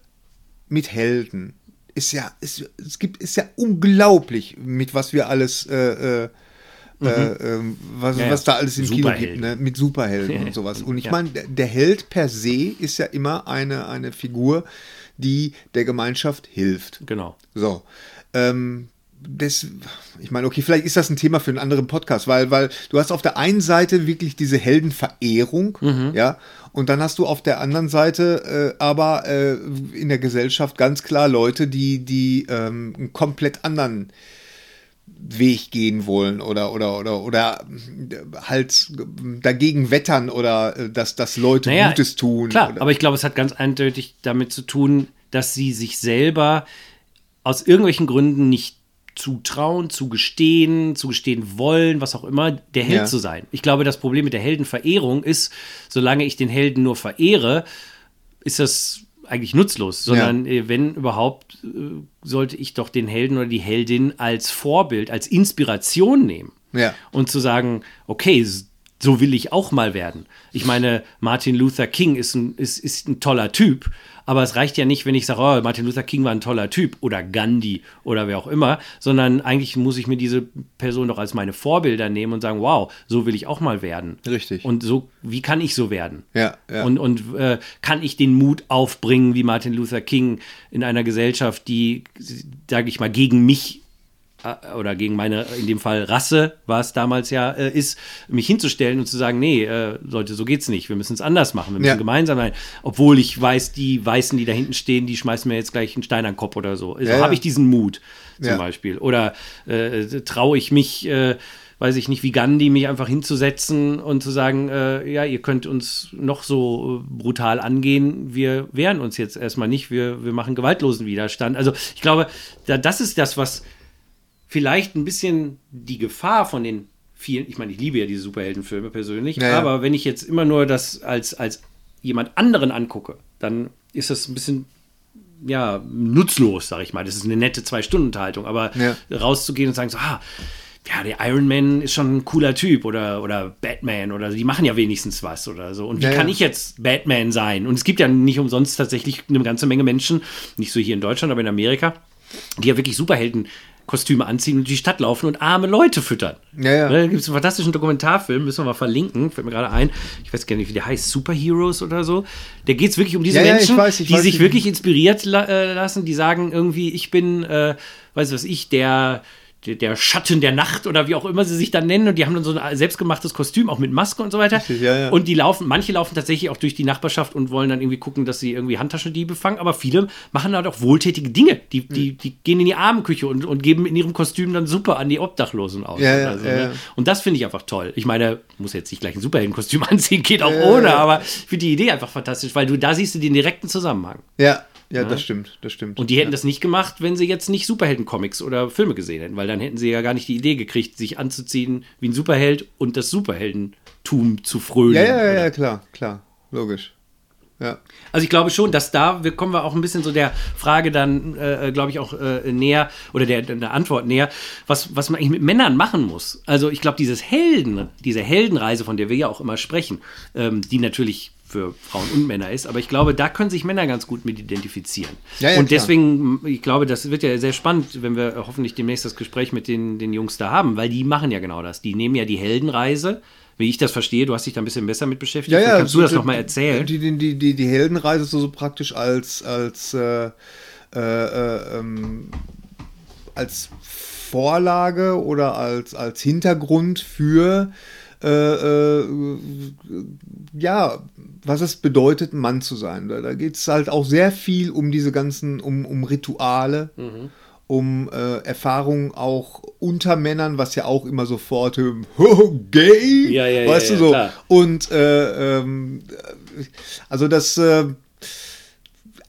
mit Helden. Ist ja, ist, es gibt, ist ja unglaublich, mit was wir alles, äh, äh, äh, was, Mhm. Ja, ja. was da alles im Kino gibt, ne? mit Superhelden und sowas. Und ich meine, der, Held per se ist ja immer eine, eine Figur, die der Gemeinschaft hilft. Genau. So. Ähm, das, ich meine, okay, vielleicht ist das ein Thema für einen anderen Podcast, weil, weil du hast auf der einen Seite wirklich diese Heldenverehrung, ja, und dann hast du auf der anderen Seite äh, aber äh, in der Gesellschaft ganz klar Leute, die, die ähm, einen komplett anderen Weg gehen wollen oder oder oder oder äh, halt dagegen wettern oder äh, dass, dass Leute Naja, Gutes tun. Klar, oder, aber ich glaube, es hat ganz eindeutig damit zu tun, dass sie sich selber aus irgendwelchen Gründen nicht zutrauen, zugestehen, zugestehen wollen, was auch immer, der Held Ja. zu sein. Ich glaube, das Problem mit der Heldenverehrung ist, solange ich den Helden nur verehre, ist das eigentlich nutzlos, sondern äh, wenn überhaupt, äh, sollte ich doch den Helden oder die Heldin als Vorbild, als Inspiration nehmen Ja. und zu sagen, okay, so will ich auch mal werden. Ich meine, Martin Luther King ist ein, ist, ist ein toller Typ, aber es reicht ja nicht, wenn ich sage, oh, Martin Luther King war ein toller Typ oder Gandhi oder wer auch immer, sondern eigentlich muss ich mir diese Person doch als meine Vorbilder nehmen und sagen, wow, so will ich auch mal werden. Richtig. Und so, wie kann ich so werden? Ja, ja. Und, und äh, kann ich den Mut aufbringen, wie Martin Luther King in einer Gesellschaft, die, sage ich mal, gegen mich oder gegen meine, in dem Fall Rasse, war es damals ja, äh, ist, mich hinzustellen und zu sagen, nee, äh, Leute, so geht's nicht. Wir müssen es anders machen. Wir müssen Ja. gemeinsam sein. Obwohl ich weiß, die Weißen, die da hinten stehen, die schmeißen mir jetzt gleich einen Stein an den Kopf oder so. Also Ja, habe ich diesen Mut zum. Beispiel. Oder äh, traue ich mich, äh, weiß ich nicht, wie Gandhi, mich einfach hinzusetzen und zu sagen, äh, ja, ihr könnt uns noch so äh, brutal angehen, wir wehren uns jetzt erstmal nicht, wir, wir machen gewaltlosen Widerstand. Also ich glaube, da, das ist das, was vielleicht ein bisschen die Gefahr von den vielen, ich meine, ich liebe ja diese Superheldenfilme persönlich, Ja, ja. aber wenn ich jetzt immer nur das als, als jemand anderen angucke, dann ist das ein bisschen ja, nutzlos, sag ich mal. Das ist eine nette Zwei-Stunden-Unterhaltung, aber Ja. rauszugehen und sagen so, ah, ja, der Iron Man ist schon ein cooler Typ oder, oder Batman oder die machen ja wenigstens was oder so. Und wie Ja, kann ja. ich jetzt Batman sein? Und es gibt ja nicht umsonst tatsächlich eine ganze Menge Menschen, nicht so hier in Deutschland, aber in Amerika, die ja wirklich Superheldenkostüme anziehen und durch die Stadt laufen und arme Leute füttern. Ja, ja. Da gibt es einen fantastischen Dokumentarfilm, müssen wir mal verlinken, fällt mir gerade ein. Ich weiß gar nicht, wie der heißt, Superheroes oder so. Da geht es wirklich um diese Ja, ja, ich Menschen, weiß, ich die weiß, sich ich- wirklich inspiriert la äh, lassen, die sagen irgendwie, ich bin, äh, weiß was ich, der der, Schatten der Nacht oder wie auch immer sie sich dann nennen. Und die haben dann so ein selbstgemachtes Kostüm, auch mit Maske und so weiter. ja, ja. Und die laufen, manche laufen tatsächlich auch durch die Nachbarschaft und wollen dann irgendwie gucken, dass sie irgendwie Handtaschendiebe fangen. Aber viele machen halt auch wohltätige Dinge. Die, die, die gehen in die Armenküche und, und geben in ihrem Kostüm dann Suppe an die Obdachlosen aus. Ja, also, ne? Und das finde ich einfach toll. Ich meine, muss jetzt nicht gleich ein Superheldenkostüm anziehen, geht auch ohne, aber ich finde die Idee einfach fantastisch, weil du da siehst du den direkten Zusammenhang. Ja, ja, das stimmt, das stimmt. Und die hätten das nicht gemacht, wenn sie jetzt nicht Superhelden-Comics oder Filme gesehen hätten, weil dann hätten sie ja gar nicht die Idee gekriegt, sich anzuziehen wie ein Superheld und das Superheldentum zu frönen. ja, ja, ja, ja, klar, klar, logisch. Ja. Also ich glaube schon, dass da, wir kommen wir auch ein bisschen so der Frage dann, äh, glaube ich, auch äh, näher oder der, der Antwort näher, was, was man eigentlich mit Männern machen muss. Also ich glaube, dieses Helden, diese Heldenreise, von der wir ja auch immer sprechen, ähm, die natürlich für Frauen und Männer ist, aber ich glaube, da können sich Männer ganz gut mit identifizieren. Ja, ja, und klar. deswegen, ich glaube, das wird ja sehr spannend, wenn wir hoffentlich demnächst das Gespräch mit den, den Jungs da haben, weil die machen ja genau das. Die nehmen ja die Heldenreise, wie ich das verstehe, du hast dich da ein bisschen besser mit beschäftigt. Ja, ja, kannst du das so- nochmal erzählen? Die, die, die, die, die Heldenreise so, so praktisch als, als, äh, äh, äh, ähm, als Vorlage oder als, als Hintergrund für äh, äh, ja, was es bedeutet, ein Mann zu sein. Da, da geht es halt auch sehr viel um diese ganzen, um, um Rituale, Mhm. um äh, Erfahrungen auch unter Männern, was ja auch immer sofort ähm, gay, Ja, ja, ja, weißt ja, du so. klar. Und äh, ähm, also das äh,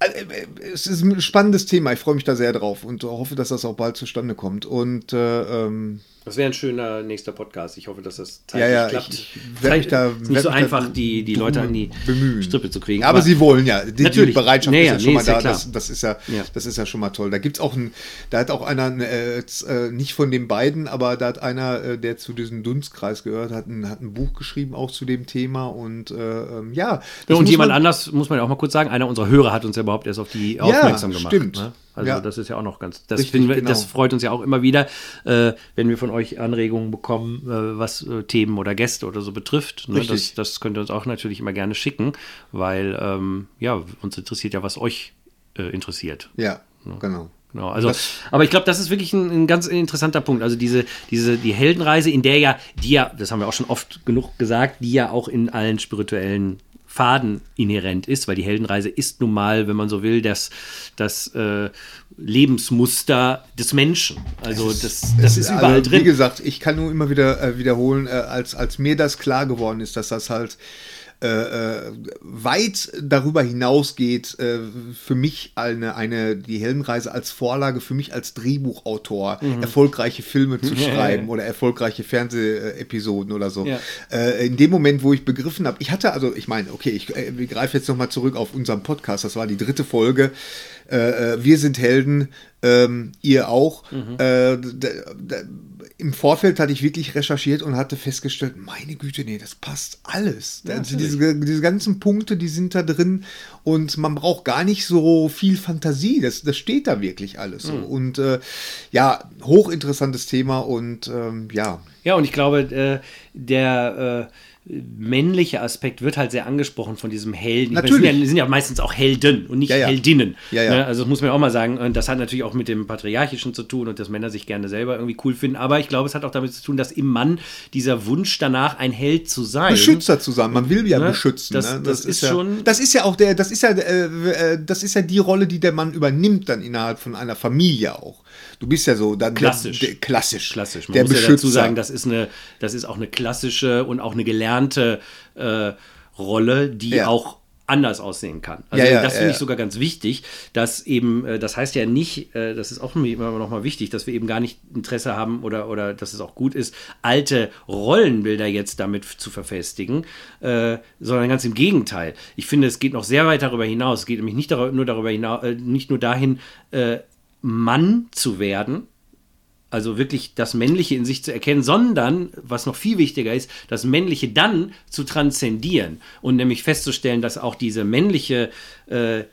äh, es ist ein spannendes Thema. Ich freue mich da sehr drauf und hoffe, dass das auch bald zustande kommt. Und äh, ähm, Das wäre ein schöner nächster Podcast. Ich hoffe, dass das Ja, ja, klappt. ich- ich da- ist nicht so einfach, die, die Leute an die bemühen. Strippe zu kriegen. Ja, aber, sie wollen ja. Die, die Natürlich. Bereitschaft Nee, ist ja, ja schon nee, mal ja da. Das, das, ist ja, Ja. das ist ja schon mal toll. Da gibt's auch ein, da hat auch einer, äh, äh, nicht von den beiden, aber da hat einer, äh, der zu diesem Dunstkreis gehört, hat ein, hat ein Buch geschrieben, auch zu dem Thema. Und äh, ähm, ja. Ja, und jemand man- anders, muss man ja auch mal kurz sagen, einer unserer Hörer hat uns ja überhaupt erst auf die aufmerksam gemacht. stimmt. Ne? Also Ja. das ist ja auch noch ganz, das, Richtig, wir, genau. das freut uns ja auch immer wieder, äh, wenn wir von euch Anregungen bekommen, äh, was äh, Themen oder Gäste oder so betrifft. Ne? Das, das könnt ihr uns auch natürlich immer gerne schicken, weil ähm, ja, uns interessiert ja, was euch äh, interessiert. Ja, genau. Genau, also, Das- aber ich glaube, das ist wirklich ein, ein ganz interessanter Punkt. Also diese, diese, die Heldenreise, in der ja, die ja, das haben wir auch schon oft genug gesagt, die ja auch in allen spirituellen Faden inhärent ist, weil die Heldenreise ist nun mal, wenn man so will, das, das äh, Lebensmuster des Menschen. Also das, das ist überall also, Wie drin. gesagt, ich kann nur immer wieder äh, wiederholen, äh, als, als mir das klar geworden ist, dass das halt äh, äh, weit darüber hinausgeht, äh, für mich eine, eine, die Heldenreise als Vorlage, für mich als Drehbuchautor, Mhm. erfolgreiche Filme zu schreiben oder erfolgreiche Fernsehepisoden oder so. Ja. Äh, in dem Moment, wo ich begriffen habe, ich hatte also, ich meine, okay, ich äh, wir greife jetzt nochmal zurück auf unseren Podcast, das war die dritte Folge. Äh, äh, wir sind Helden, ähm, ihr auch. Äh, d- d- Im Vorfeld hatte ich wirklich recherchiert und hatte festgestellt, meine Güte, nee, das passt alles. Ja, also diese, diese ganzen Punkte, die sind da drin und man braucht gar nicht so viel Fantasie. Das, das steht da wirklich alles so. Und äh, ja, hochinteressantes Thema und ähm, ja. Ja, und ich glaube, äh, der äh, männliche Aspekt wird halt sehr angesprochen von diesem Helden. Meine, Natürlich. Es sind, ja, sind ja meistens auch Helden und nicht Ja, ja. Heldinnen. Ja, ja. Ne? Also das muss man auch mal sagen. Und das hat natürlich auch mit dem Patriarchischen zu tun und dass Männer sich gerne selber irgendwie cool finden. Aber ich glaube, es hat auch damit zu tun, dass im Mann dieser Wunsch danach, ein Held zu sein. Beschützer zusammen. Man will ja Ne? beschützen. Das- ne? das ist ja, schon- Das ist ja auch der, das ist ja, äh, äh, das ist ja die Rolle, die der Mann übernimmt dann innerhalb von einer Familie auch. Du bist ja so dann Klassisch. Der, der, klassisch. klassisch. Man der muss Beschützer. ja dazu sagen, das ist eine, das ist auch eine klassische und auch eine gelernte äh, Rolle, die Ja. auch anders aussehen kann. Also Ja, ja, das finde ich sogar ganz wichtig, dass eben, äh, das heißt ja nicht, äh, das ist auch immer noch mal wichtig, dass wir eben gar nicht Interesse haben oder, oder dass es auch gut ist, alte Rollenbilder jetzt damit zu verfestigen, äh, sondern ganz im Gegenteil. Ich finde, es geht noch sehr weit darüber hinaus. Es geht nämlich nicht dar- nur darüber hinaus, äh, nicht nur dahin, äh, Mann zu werden, also wirklich das Männliche in sich zu erkennen, sondern, was noch viel wichtiger ist, das Männliche dann zu transzendieren und nämlich festzustellen, dass auch diese männliche äh, äh,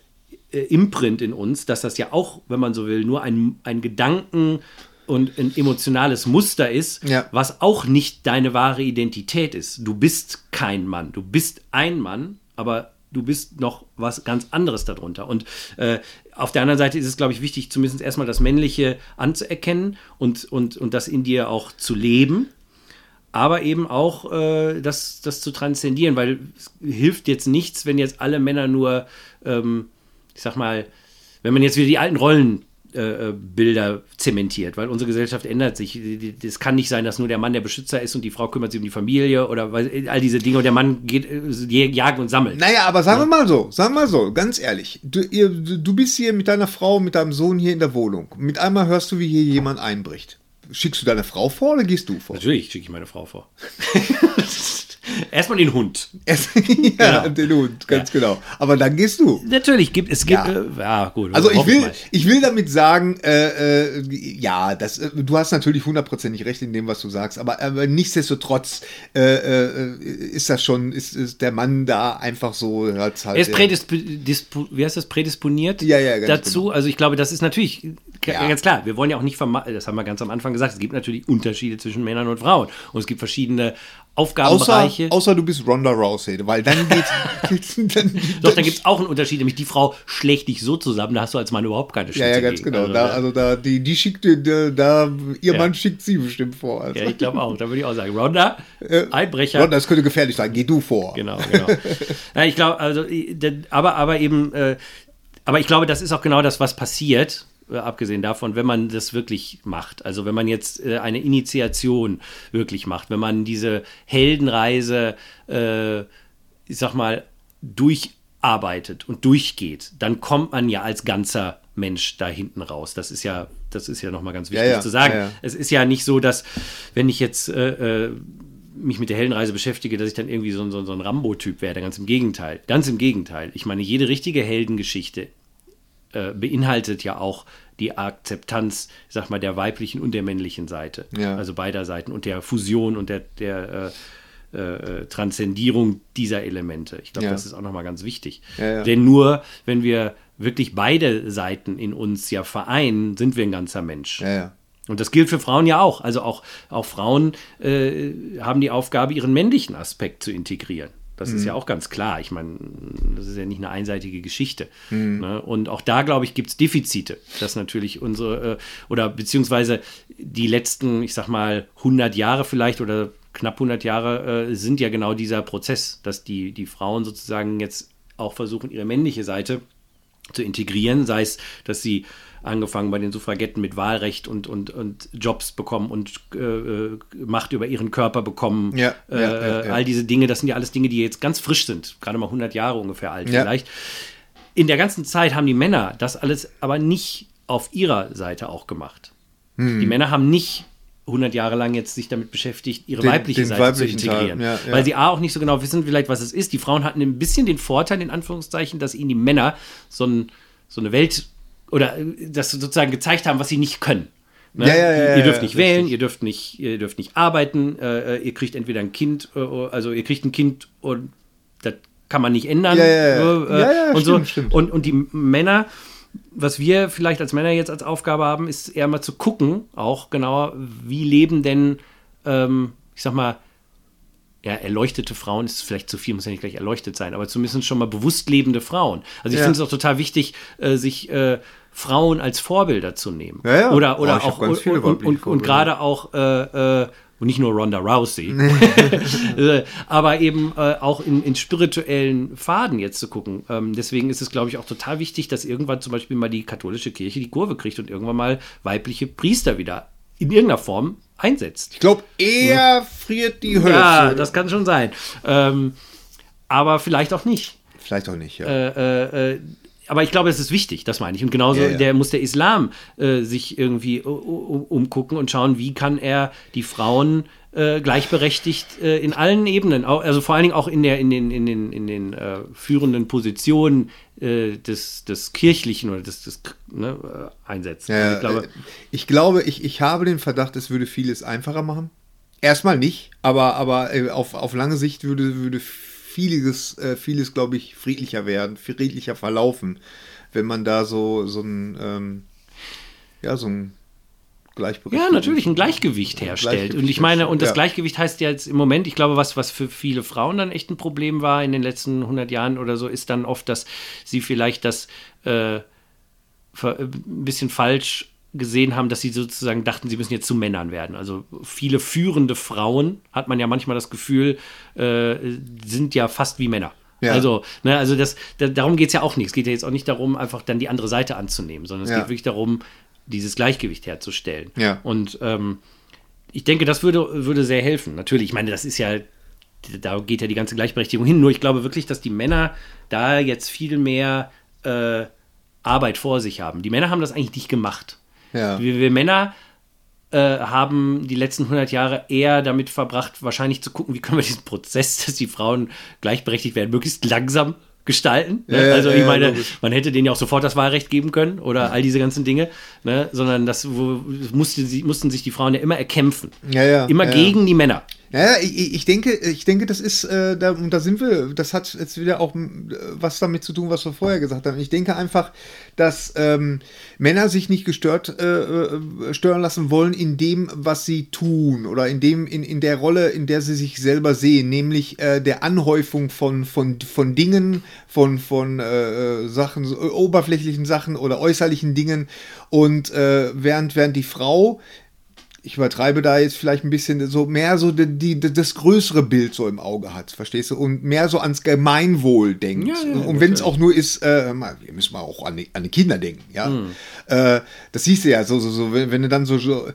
Imprint in uns, dass das ja auch, wenn man so will, nur ein, ein Gedanken und ein emotionales Muster ist, Ja. was auch nicht deine wahre Identität ist. Du bist kein Mann, du bist ein Mann, aber du bist noch was ganz anderes darunter. Und äh, auf der anderen Seite ist es, glaube ich, wichtig, zumindest erstmal das Männliche anzuerkennen und, und, und das in dir auch zu leben. Aber eben auch äh, das, das zu transzendieren, weil es hilft jetzt nichts, wenn jetzt alle Männer nur, ähm, ich sag mal, wenn man jetzt wieder die alten Rollen äh, äh, Bilder zementiert, weil unsere Gesellschaft ändert sich. Es kann nicht sein, dass nur der Mann der Beschützer ist und die Frau kümmert sich um die Familie oder all diese Dinge und der Mann geht äh, jagen und sammelt. Naja, aber sagen wir mal so, sagen wir mal so, ganz ehrlich, du, ihr, du bist hier mit deiner Frau, mit deinem Sohn hier in der Wohnung. Mit einmal hörst du, wie hier jemand einbricht. Schickst du deine Frau vor oder gehst du vor? Natürlich schicke ich meine Frau vor. Erstmal den Hund. ja, genau. den Hund, ganz ja. genau. Aber dann gehst du. Natürlich gibt es gibt ja, äh, ja gut. Also ich will, ich will damit sagen, äh, äh, ja, das, äh, du hast natürlich hundertprozentig recht in dem, was du sagst, aber, aber nichtsdestotrotz äh, äh, ist das schon, ist, ist der Mann da einfach so halt. Er ist prädisp wie heißt das prädisponiert ja, ja, dazu. Genau. Also ich glaube, das ist natürlich ja. ganz klar. Wir wollen ja auch nicht vermeiden, das haben wir ganz am Anfang gesagt. Es gibt natürlich Unterschiede zwischen Männern und Frauen und es gibt verschiedene Aufgabenbereiche. Außer, außer, du bist Ronda Rousey, weil dann geht. dann, Doch, da gibt es auch einen Unterschied, nämlich die Frau schlägt dich so zusammen, da hast du als Mann überhaupt keine Chance. Ja, ja, ganz gegen. genau. Also da, also da, die, die schickt, da, da ihr ja. Mann schickt sie bestimmt vor. Also. Ja, ich glaube auch. Da würde ich auch sagen, Ronda, äh, Einbrecher. Ronda, das könnte gefährlich sein. Geh du vor. Genau, genau. ja, ich glaube, also, aber, aber eben, äh, aber ich glaube, das ist auch genau das, was passiert abgesehen davon, wenn man das wirklich macht, also wenn man jetzt äh, eine Initiation wirklich macht, wenn man diese Heldenreise, äh, ich sag mal, durcharbeitet und durchgeht, dann kommt man ja als ganzer Mensch da hinten raus. Das ist ja, das ist ja nochmal ganz wichtig ja, ja, zu sagen. Ja, es ist ja nicht so, dass, wenn ich jetzt äh, äh, mich mit der Heldenreise beschäftige, dass ich dann irgendwie so, so, so ein Rambo-Typ werde. Ganz im Gegenteil. Ganz im Gegenteil. Ich meine, jede richtige Heldengeschichte äh, beinhaltet ja auch die Akzeptanz, ich sag mal, der weiblichen und der männlichen Seite. Ja. Also beider Seiten und der Fusion und der, der äh, äh, Transzendierung dieser Elemente. Ich glaube, ja. das ist auch nochmal ganz wichtig. Ja, Denn nur, wenn wir wirklich beide Seiten in uns ja vereinen, sind wir ein ganzer Mensch. Und das gilt für Frauen ja auch. Also auch, auch Frauen äh, haben die Aufgabe, ihren männlichen Aspekt zu integrieren. Das mhm. ist ja auch ganz klar. Ich meine, das ist ja nicht eine einseitige Geschichte. Mhm. Ne? Und auch da, glaube ich, gibt es Defizite, dass natürlich unsere, äh, oder beziehungsweise die letzten, ich sag mal, 100 Jahre vielleicht oder knapp 100 Jahre äh, sind ja genau dieser Prozess, dass die, die Frauen sozusagen jetzt auch versuchen, ihre männliche Seite zu integrieren, sei es, dass sie angefangen bei den Suffragetten mit Wahlrecht und, und, und Jobs bekommen und äh, äh Macht über ihren Körper bekommen. Ja, äh, ja, ja, all diese Dinge, das sind ja alles Dinge, die jetzt ganz frisch sind, gerade mal 100 Jahre ungefähr alt vielleicht. In der ganzen Zeit haben die Männer das alles aber nicht auf ihrer Seite auch gemacht. Hm. Die Männer haben nicht 100 Jahre lang jetzt sich damit beschäftigt, ihre den, weibliche den Seite zu integrieren. Ja, ja. Weil sie A auch nicht so genau wissen, vielleicht was es ist. Die Frauen hatten ein bisschen den Vorteil, in Anführungszeichen, dass ihnen die Männer so, ein, so eine Welt oder äh, das sozusagen gezeigt haben, was sie nicht können. Ne? Ja, ja, ja, ihr dürft nicht wählen, richtig. ihr dürft nicht, ihr dürft nicht arbeiten, äh, äh ihr kriegt entweder ein Kind, äh, also ihr kriegt ein Kind und das kann man nicht ändern. Ja, ja, ja. Äh, und stimmt, so. Stimmt. Und, und die Männer, was wir vielleicht als Männer jetzt als Aufgabe haben, ist eher mal zu gucken, auch genauer, wie leben denn, ähm, ich sag mal, ja, erleuchtete Frauen ist vielleicht zu viel, muss ja nicht gleich erleuchtet sein, aber zumindest schon mal bewusst lebende Frauen. Also ich ja. finde es auch total wichtig, äh, sich äh, Frauen als Vorbilder zu nehmen. Ja, ja. Oder, oder oh, auch und, und, und, und gerade auch äh, äh, und nicht nur Ronda Rousey, äh, aber eben äh, auch in, in, spirituellen Faden jetzt zu gucken. Ähm, deswegen ist es, glaube ich, auch total wichtig, dass irgendwann zum Beispiel mal die katholische Kirche die Kurve kriegt und irgendwann mal weibliche Priester wieder in irgendeiner Form einsetzt. Ich glaube, eher ja. friert die Hölle. Ja, das kann schon sein. Ähm, aber vielleicht auch nicht. Vielleicht auch nicht, ja. Äh, äh, aber ich glaube, es ist wichtig, das meine ich. Und genauso ja, ja. Der, muss der Islam äh, sich irgendwie umgucken und schauen, wie kann er die Frauen äh, gleichberechtigt äh, in allen Ebenen, also vor allen Dingen auch in, der, in den, in den, in den äh, führenden Positionen äh, des, des Kirchlichen oder des, des ne, äh, einsetzen. Ja, ich glaube, ich, glaube ich, ich habe den Verdacht, es würde vieles einfacher machen. Erstmal nicht, aber, aber auf, auf lange Sicht würde, würde vieles, vieles, glaube ich, friedlicher werden, friedlicher verlaufen, wenn man da so, so ein, ähm, ja, so ein. Ja, natürlich ein Gleichgewicht herstellt. Gleichgewicht und ich meine, und das ja. Gleichgewicht heißt ja jetzt im Moment, ich glaube, was, was für viele Frauen dann echt ein Problem war in den letzten 100 Jahren oder so, ist dann oft, dass sie vielleicht das äh, ver- ein bisschen falsch gesehen haben, dass sie sozusagen dachten, sie müssen jetzt zu Männern werden. Also viele führende Frauen, hat man ja manchmal das Gefühl, äh, sind ja fast wie Männer. Ja. Also, ne, also das, da, darum geht es ja auch nicht. Es geht ja jetzt auch nicht darum, einfach dann die andere Seite anzunehmen, sondern es Ja. geht wirklich darum, dieses Gleichgewicht herzustellen. Ja. Und ähm, ich denke, das würde, würde sehr helfen. Natürlich, ich meine, das ist ja, da geht ja die ganze Gleichberechtigung hin. Nur ich glaube wirklich, dass die Männer da jetzt viel mehr äh, Arbeit vor sich haben. Die Männer haben das eigentlich nicht gemacht. Ja. Wir, wir Männer äh, haben die letzten 100 Jahre eher damit verbracht, wahrscheinlich zu gucken, wie können wir diesen Prozess, dass die Frauen gleichberechtigt werden, möglichst langsam gestalten. Ne? Ja, also ich ja, meine, logisch. man hätte denen ja auch sofort das Wahlrecht geben können oder all diese ganzen Dinge, ne? sondern das wo, musste, mussten sich die Frauen ja immer erkämpfen. Ja, immer gegen die Männer. Ja, ich, ich denke, ich denke, das ist, äh, da, und da sind wir, das hat jetzt wieder auch äh, was damit zu tun, was wir vorher gesagt haben. Ich denke einfach, dass ähm, Männer sich nicht gestört äh, äh, stören lassen wollen in dem, was sie tun oder in dem, in, in der Rolle, in der sie sich selber sehen, nämlich äh, der Anhäufung von, von, von Dingen, von, von äh, Sachen, oberflächlichen Sachen oder äußerlichen Dingen. Und äh, während, während die Frau ich übertreibe da jetzt vielleicht ein bisschen so mehr so die, die, das größere Bild so im Auge hat, verstehst du? Und mehr so ans Gemeinwohl denkt. Ja, ja, und wenn es auch nur ist, äh, mal, wir müssen mal auch an die, an die Kinder denken, ja. Hm. Äh, das siehst du ja so, so, so, wenn, wenn du dann so, so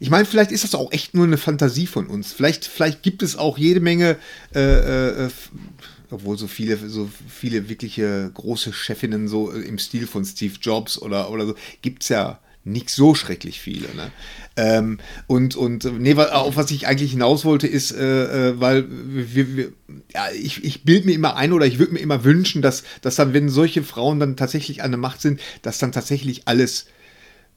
ich meine, vielleicht ist das auch echt nur eine Fantasie von uns. Vielleicht, vielleicht gibt es auch jede Menge, äh, äh, f- obwohl so viele, so viele wirkliche große Chefinnen so äh, im Stil von Steve Jobs oder, oder so, gibt es ja nicht so schrecklich viele. Ne? Ähm, und, und nee, auf was ich eigentlich hinaus wollte, ist, äh, äh, weil wir, wir, ja, ich, ich bilde mir immer ein oder ich würde mir immer wünschen, dass, dass dann, wenn solche Frauen dann tatsächlich an der Macht sind, dass dann tatsächlich alles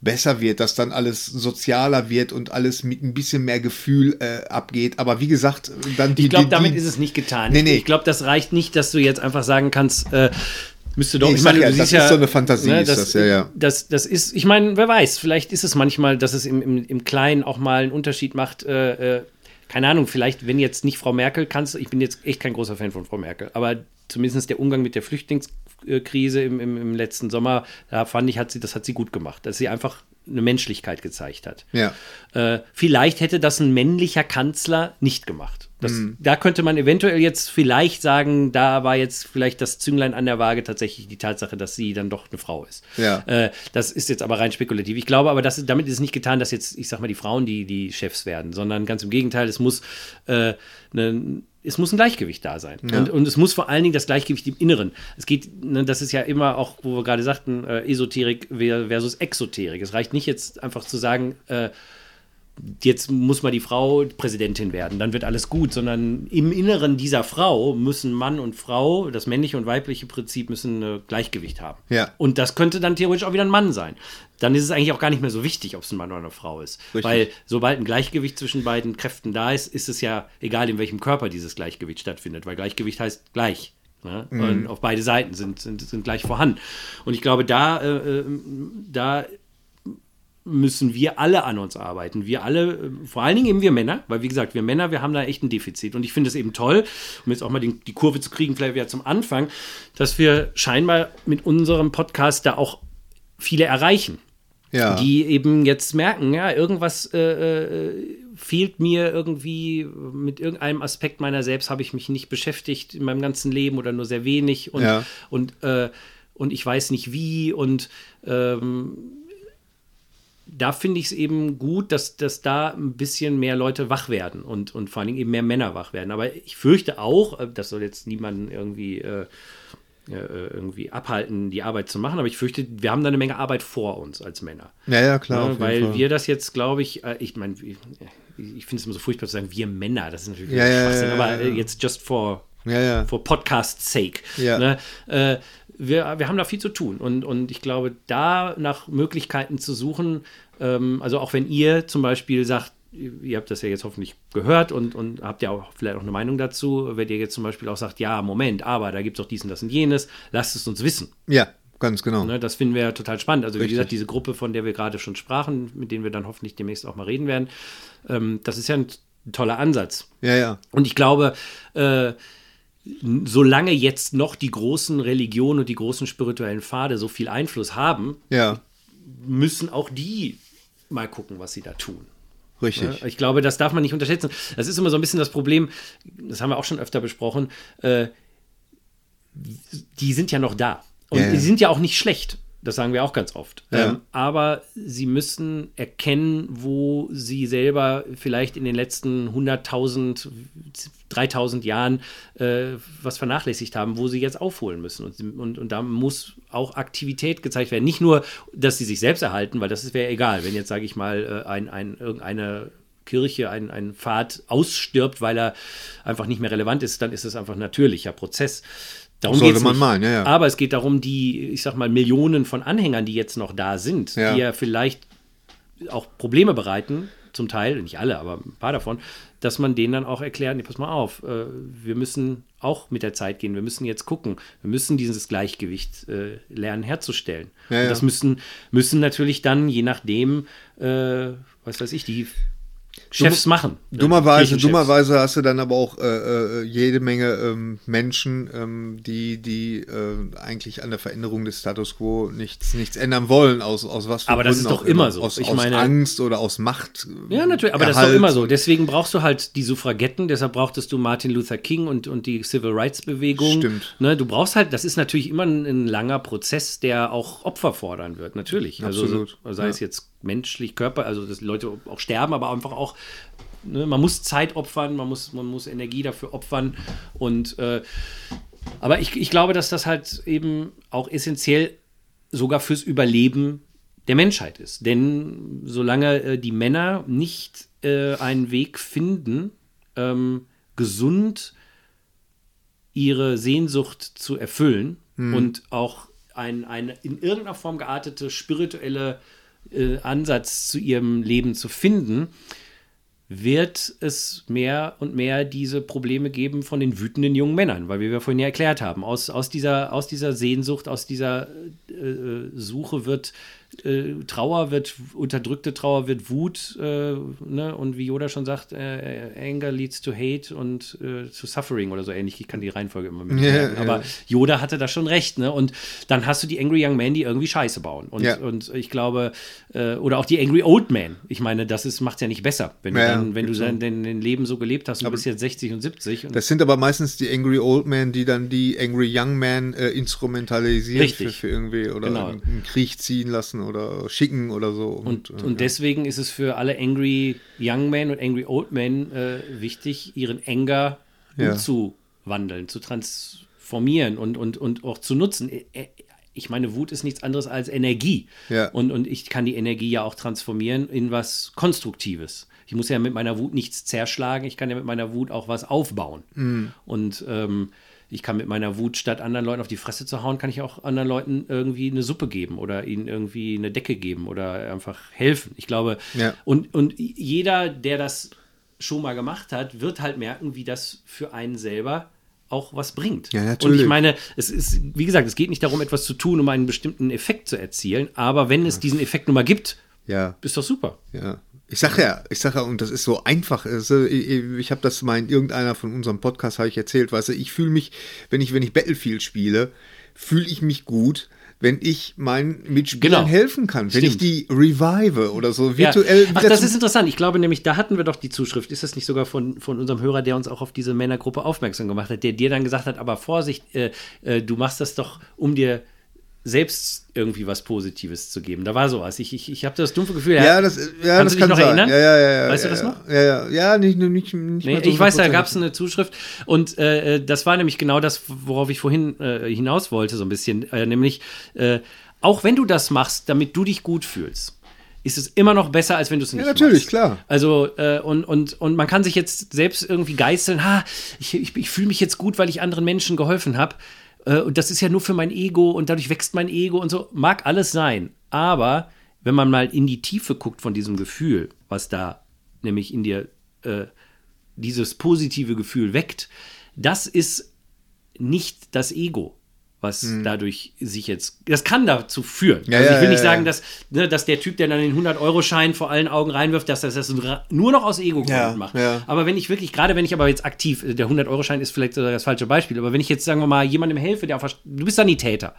besser wird, dass dann alles sozialer wird und alles mit ein bisschen mehr Gefühl äh, abgeht. Aber wie gesagt, dann die. Ich glaube, damit die, ist es nicht getan. Nee, nee. Ich glaube, das reicht nicht, dass du jetzt einfach sagen kannst, äh, müsste doch. Nee, ich sag ja, das ist so eine Fantasie, ne, ist das, ja, ja. Das, das ist, ich meine, wer weiß, vielleicht ist es manchmal, dass es im, im, im Kleinen auch mal einen Unterschied macht. Äh, äh, keine Ahnung, vielleicht, wenn jetzt nicht Frau Merkel kannst, ich bin jetzt echt kein großer Fan von Frau Merkel, aber zumindest der Umgang mit der Flüchtlingskrise im, im, im letzten Sommer, da fand ich, hat sie, das hat sie gut gemacht, dass sie einfach eine Menschlichkeit gezeigt hat. Ja. Äh, vielleicht hätte das ein männlicher Kanzler nicht gemacht. Das, Da könnte man eventuell jetzt vielleicht sagen, da war jetzt vielleicht das Zünglein an der Waage tatsächlich die Tatsache, dass sie dann doch eine Frau ist. Ja. Äh, das ist jetzt aber rein spekulativ. Ich glaube aber, dass, damit ist es nicht getan, dass jetzt, ich sag mal, die Frauen die, die Chefs werden, sondern ganz im Gegenteil, es muss, äh, ne, es muss ein Gleichgewicht da sein. Und, und es muss vor allen Dingen das Gleichgewicht im Inneren. Es geht, ne, das ist ja immer auch, wo wir gerade sagten, äh, Esoterik versus Exoterik. Es reicht nicht jetzt einfach zu sagen, äh, jetzt muss mal die Frau Präsidentin werden, dann wird alles gut, sondern im Inneren dieser Frau müssen Mann und Frau, das männliche und weibliche Prinzip müssen ein Gleichgewicht haben. Ja. Und das könnte dann theoretisch auch wieder ein Mann sein. Dann ist es eigentlich auch gar nicht mehr so wichtig, ob es ein Mann oder eine Frau ist. Richtig. Weil sobald ein Gleichgewicht zwischen beiden Kräften da ist, ist es ja egal, in welchem Körper dieses Gleichgewicht stattfindet, weil Gleichgewicht heißt gleich. Ne? Und auf beide Seiten sind, sind, sind gleich vorhanden. Und ich glaube, da, äh, äh, da müssen wir alle an uns arbeiten. Wir alle, äh, vor allen Dingen eben wir Männer, weil wie gesagt, wir Männer, wir haben da echt ein Defizit. Und ich finde es eben toll, um jetzt auch mal den, die Kurve zu kriegen, vielleicht wieder zum Anfang, dass wir scheinbar mit unserem Podcast da auch viele erreichen. Ja. Die eben jetzt merken, ja, irgendwas äh, äh, fehlt mir irgendwie, mit irgendeinem Aspekt meiner selbst habe ich mich nicht beschäftigt in meinem ganzen Leben oder nur sehr wenig und, Ja. und, äh, und ich weiß nicht wie und ähm, da finde ich es eben gut, dass, dass da ein bisschen mehr Leute wach werden und, und vor allen Dingen eben mehr Männer wach werden. Aber ich fürchte auch, äh, das soll jetzt niemanden irgendwie, äh, äh, irgendwie abhalten, die Arbeit zu machen, aber ich fürchte, wir haben da eine Menge Arbeit vor uns als Männer. Ja, ja, klar. Ja, auf jeden weil wir das jetzt, glaube ich, äh, ich meine, ich, ich finde es immer so furchtbar zu sagen, wir Männer, das ist natürlich Ja, ja, Schwachsinn, ja, aber ja, äh, ja. jetzt just for, Ja, ja. for podcast sake. Ja. Ne? Äh, wir, wir haben da viel zu tun und, und ich glaube, da nach Möglichkeiten zu suchen, ähm, also auch wenn ihr zum Beispiel sagt, ihr habt das ja jetzt hoffentlich gehört und, und habt ja auch vielleicht auch eine Meinung dazu, wenn ihr jetzt zum Beispiel auch sagt, ja, Moment, aber da gibt es doch dies und das und jenes, lasst es uns wissen. Ja, Ganz genau. Ne, das finden wir ja total spannend. Also wie Richtig. gesagt, diese Gruppe, von der wir gerade schon sprachen, mit denen wir dann hoffentlich demnächst auch mal reden werden, ähm, das ist ja ein, ein toller Ansatz. Ja, ja. Und ich glaube, äh, solange jetzt noch die großen Religionen und die großen spirituellen Pfade so viel Einfluss haben, Ja, müssen auch die mal gucken, was sie da tun. richtig. Ich glaube, das darf man nicht unterschätzen. Das ist immer so ein bisschen das Problem, das haben wir auch schon öfter besprochen, äh, die sind ja noch da. Und Ja, ja. die sind ja auch nicht schlecht. Das sagen wir auch ganz oft. Ja. Ähm, aber sie müssen erkennen, wo sie selber vielleicht in den letzten 100.000, 3.000 Jahren äh, was vernachlässigt haben, wo sie jetzt aufholen müssen. Und, und, und da muss auch Aktivität gezeigt werden. Nicht nur, dass sie sich selbst erhalten, weil das wäre egal, wenn jetzt, sage ich mal, äh, ein, ein, irgendeine Kirche, ein, ein Pfad ausstirbt, weil er einfach nicht mehr relevant ist, dann ist es einfach ein natürlicher Prozess. Darum Sollte man nicht. meinen, ja, ja. Aber es geht darum, die, ich sag mal, Millionen von Anhängern, die jetzt noch da sind, Ja. die ja vielleicht auch Probleme bereiten, zum Teil, nicht alle, aber ein paar davon, dass man denen dann auch erklärt, nee, pass mal auf, äh, wir müssen auch mit der Zeit gehen, wir müssen jetzt gucken, wir müssen dieses Gleichgewicht äh, lernen herzustellen. Ja, Und ja. das müssen, müssen natürlich dann, je nachdem, äh, was weiß ich, die Chefs machen. Dummerweise, dummerweise hast du dann aber auch äh, äh, jede Menge ähm, Menschen, ähm, die, die äh, eigentlich an der Veränderung des Status quo nichts, nichts ändern wollen, aus, aus was für Aber das Gründen ist doch immer so. Aus, Ich aus meine- Angst oder aus Macht. Ja, natürlich, aber das ist doch Erhalt. immer so. Deswegen brauchst du halt die Suffragetten, deshalb brauchtest du Martin Luther King und, und die Civil Rights Bewegung. Stimmt. Ne, du brauchst halt, das ist natürlich immer ein, ein langer Prozess, der auch Opfer fordern wird, natürlich. Absolut. Also sei Ja. es jetzt menschlich, Körper, also dass Leute auch sterben, aber einfach auch, ne, man muss Zeit opfern, man muss, man muss Energie dafür opfern und äh, aber ich, ich glaube, dass das halt eben auch essentiell sogar fürs Überleben der Menschheit ist. Denn solange äh, die Männer nicht äh, einen Weg finden, ähm, gesund ihre Sehnsucht zu erfüllen und auch ein, eine in irgendeiner Form geartete spirituelle äh, Ansatz zu ihrem Leben zu finden, wird es mehr und mehr diese Probleme geben von den wütenden jungen Männern, weil wir vorhin ja erklärt haben, aus, aus, dieser, aus dieser Sehnsucht, aus dieser äh, Suche wird äh, Trauer, wird unterdrückte Trauer, wird Wut, äh, ne? und wie Yoda schon sagt, äh, Anger leads to hate und äh, to suffering oder so ähnlich. Ich kann die Reihenfolge immer mit Ja, merken, ja. aber Yoda hatte da schon recht, ne? Und dann hast du die Angry Young Men, die irgendwie Scheiße bauen. Und, Ja. und ich glaube, äh, oder auch die Angry Old Men. Ich meine, das ist, macht ja nicht besser, wenn du Ja, dann, wenn du dein, dein, dein Leben so gelebt hast und du bist jetzt 60 und 70. Und Das sind aber meistens die Angry Old Men, die dann die Angry Young Men äh, instrumentalisieren. Für, für irgendwie oder Genau. in, in den Krieg ziehen lassen oder schicken oder so. Und, äh, und deswegen ist es für alle Angry Young Men und Angry Old Men äh, wichtig, ihren Anger Ja. umzuwandeln, zu transformieren und, und, und auch zu nutzen. Ich meine, Wut ist nichts anderes als Energie. Ja. Und, und ich kann die Energie ja auch transformieren in was Konstruktives. Ich muss ja mit meiner Wut nichts zerschlagen, ich kann ja mit meiner Wut auch was aufbauen. Mhm. Und ähm, ich kann mit meiner Wut, statt anderen Leuten auf die Fresse zu hauen, kann ich auch anderen Leuten irgendwie eine Suppe geben oder ihnen irgendwie eine Decke geben oder einfach helfen. Ich glaube, Ja. und, und jeder, der das schon mal gemacht hat, wird halt merken, wie das für einen selber auch was bringt. Ja, Und natürlich. ich meine, es ist, wie gesagt, es geht nicht darum, etwas zu tun, um einen bestimmten Effekt zu erzielen, aber wenn es diesen Effekt nun mal gibt, ja. ist doch super. Ja. Ich sag ja, ich sag ja, und das ist so einfach. Also, ich ich habe das mal in irgendeiner von unserem Podcast habe ich erzählt, weißt du, ich fühle mich, wenn ich wenn ich Battlefield spiele, fühle ich mich gut, wenn ich meinen Mitspielern Genau. helfen kann, wenn ich Stimmt. die revive oder so virtuell Ja. Ach, das ist interessant. Ich glaube nämlich, da hatten wir doch die Zuschrift. Ist das nicht sogar von, von unserem Hörer, der uns auch auf diese Männergruppe aufmerksam gemacht hat, der dir dann gesagt hat, aber Vorsicht, äh, äh, du machst das doch, um dir selbst irgendwie was Positives zu geben. Da war sowas. Ich, ich, ich habe das dumpfe Gefühl, ja, das, ja, Kannst das kann noch sein. erinnern? Ja, ja, ja, ja. Weißt du ja, das ja. noch? Ja, ja, ja, nicht, nicht, nicht Nee, so ich weiß, da 100%. gab es eine Zuschrift und äh, das war nämlich genau das, worauf ich vorhin äh, hinaus wollte, so ein bisschen. Äh, nämlich, äh, auch wenn du das machst, damit du dich gut fühlst, ist es immer noch besser, als wenn du es nicht natürlich, machst. klar. Also, äh, und, und, und man kann sich jetzt selbst irgendwie geißeln, ha, ich, ich, ich fühle mich jetzt gut, weil ich anderen Menschen geholfen habe. Äh, und das ist ja nur für mein Ego und dadurch wächst mein Ego und so. Mag alles sein. Aber wenn man mal in die Tiefe guckt von diesem Gefühl, was da nämlich in dir äh, dieses positive Gefühl weckt, das ist nicht das Ego. Was dadurch sich jetzt, das kann dazu führen. Ja, also ich will ja, nicht sagen, ja. dass, ne, dass der Typ, der dann den 100-Euro-Schein vor allen Augen reinwirft, dass er das nur noch aus Ego-Gründen macht. Aber wenn ich wirklich, gerade wenn ich aber jetzt aktiv, äh, der 100-Euro-Schein ist vielleicht das falsche Beispiel, aber wenn ich jetzt, sagen wir mal, jemandem helfe, der auf du bist Sanitäter,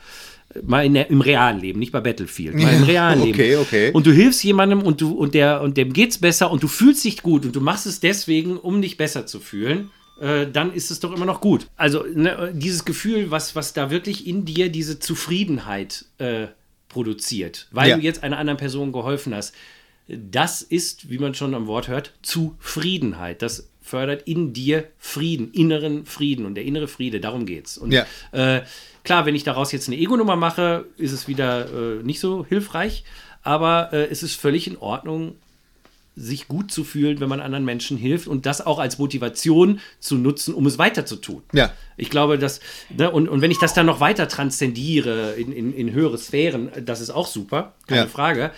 mal in der, im realen Leben, nicht bei Battlefield, mal im realen okay, Leben. okay. Und du hilfst jemandem und du, und der, und dem geht's besser und du fühlst dich gut und du machst es deswegen, um dich besser zu fühlen. Äh, Dann ist es doch immer noch gut. Also ne, dieses Gefühl, was, was da wirklich in dir diese Zufriedenheit äh, produziert, weil Ja. du jetzt einer anderen Person geholfen hast, das ist, wie man schon am Wort hört, Zufriedenheit. Das fördert in dir Frieden, inneren Frieden. Und der innere Friede, darum geht's. Und Ja. äh, klar, wenn ich daraus jetzt eine Ego-Nummer mache, ist es wieder äh, nicht so hilfreich. Aber äh, es ist völlig in Ordnung, sich gut zu fühlen, wenn man anderen Menschen hilft und das auch als Motivation zu nutzen, um es weiter zu tun. Ja. Ich glaube, dass, ne, und, und wenn ich das dann noch weiter transzendiere in, in, in höhere Sphären, das ist auch super, keine Ja. Frage.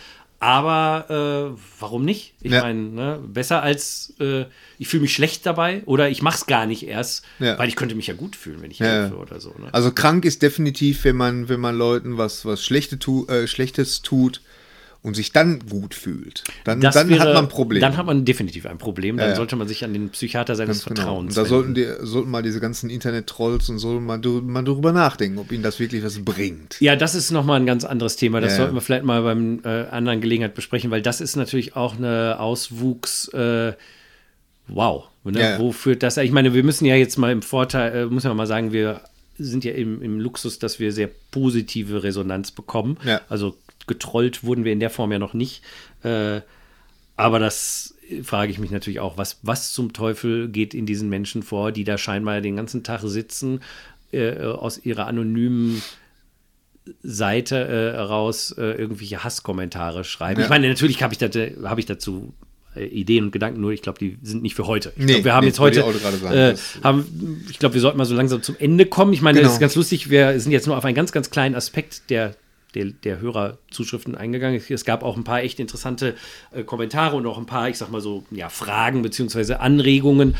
Aber äh, warum nicht? Ich Ja. meine, ne, besser als äh, ich fühle mich schlecht dabei oder ich mache es gar nicht erst, Ja. weil ich könnte mich ja gut fühlen, wenn ich Ja. helfe oder so. Ne? Also krank ist definitiv, wenn man, wenn man Leuten was, was Schlechte tu, äh, Schlechtes tut und sich dann gut fühlt. Dann, dann wäre- hat man ein Problem. Dann hat man definitiv ein Problem. Dann Ja, ja. sollte man sich an den Psychiater seines Ganz genau. Vertrauens Und da sollten, die, sollten mal diese ganzen Internet-Trolls und so mal, mal drüber nachdenken, ob ihnen das wirklich was bringt. Ja, das ist nochmal ein ganz anderes Thema. Das Ja, sollten wir vielleicht mal beim äh, anderen Gelegenheit besprechen, weil das ist natürlich auch eine Auswuchs. Äh, wow. Ne? Wo führt das? Ich meine, wir müssen ja jetzt mal im Vorteil, äh, muss man mal sagen, wir sind ja im, im Luxus, dass wir sehr positive Resonanz bekommen. Ja. Also getrollt wurden wir in der Form ja noch nicht. Äh, aber das frage ich mich natürlich auch, was, was zum Teufel geht in diesen Menschen vor, die da scheinbar den ganzen Tag sitzen, äh, aus ihrer anonymen Seite äh, heraus äh, irgendwelche Hasskommentare schreiben. Ja. Ich meine, natürlich habe ich, dat- hab ich dazu äh, Ideen und Gedanken, nur ich glaube, die sind nicht für heute. Ich Nee, glaube, wir haben nee, jetzt heute, äh, haben, ich glaube, wir sollten mal so langsam zum Ende kommen. Ich meine, Genau. das ist ganz lustig, wir sind jetzt nur auf einen ganz, ganz kleinen Aspekt der der, der Hörerzuschriften eingegangen. Es gab auch ein paar echt interessante äh, Kommentare und auch ein paar, ich sag mal so, ja, Fragen beziehungsweise Anregungen.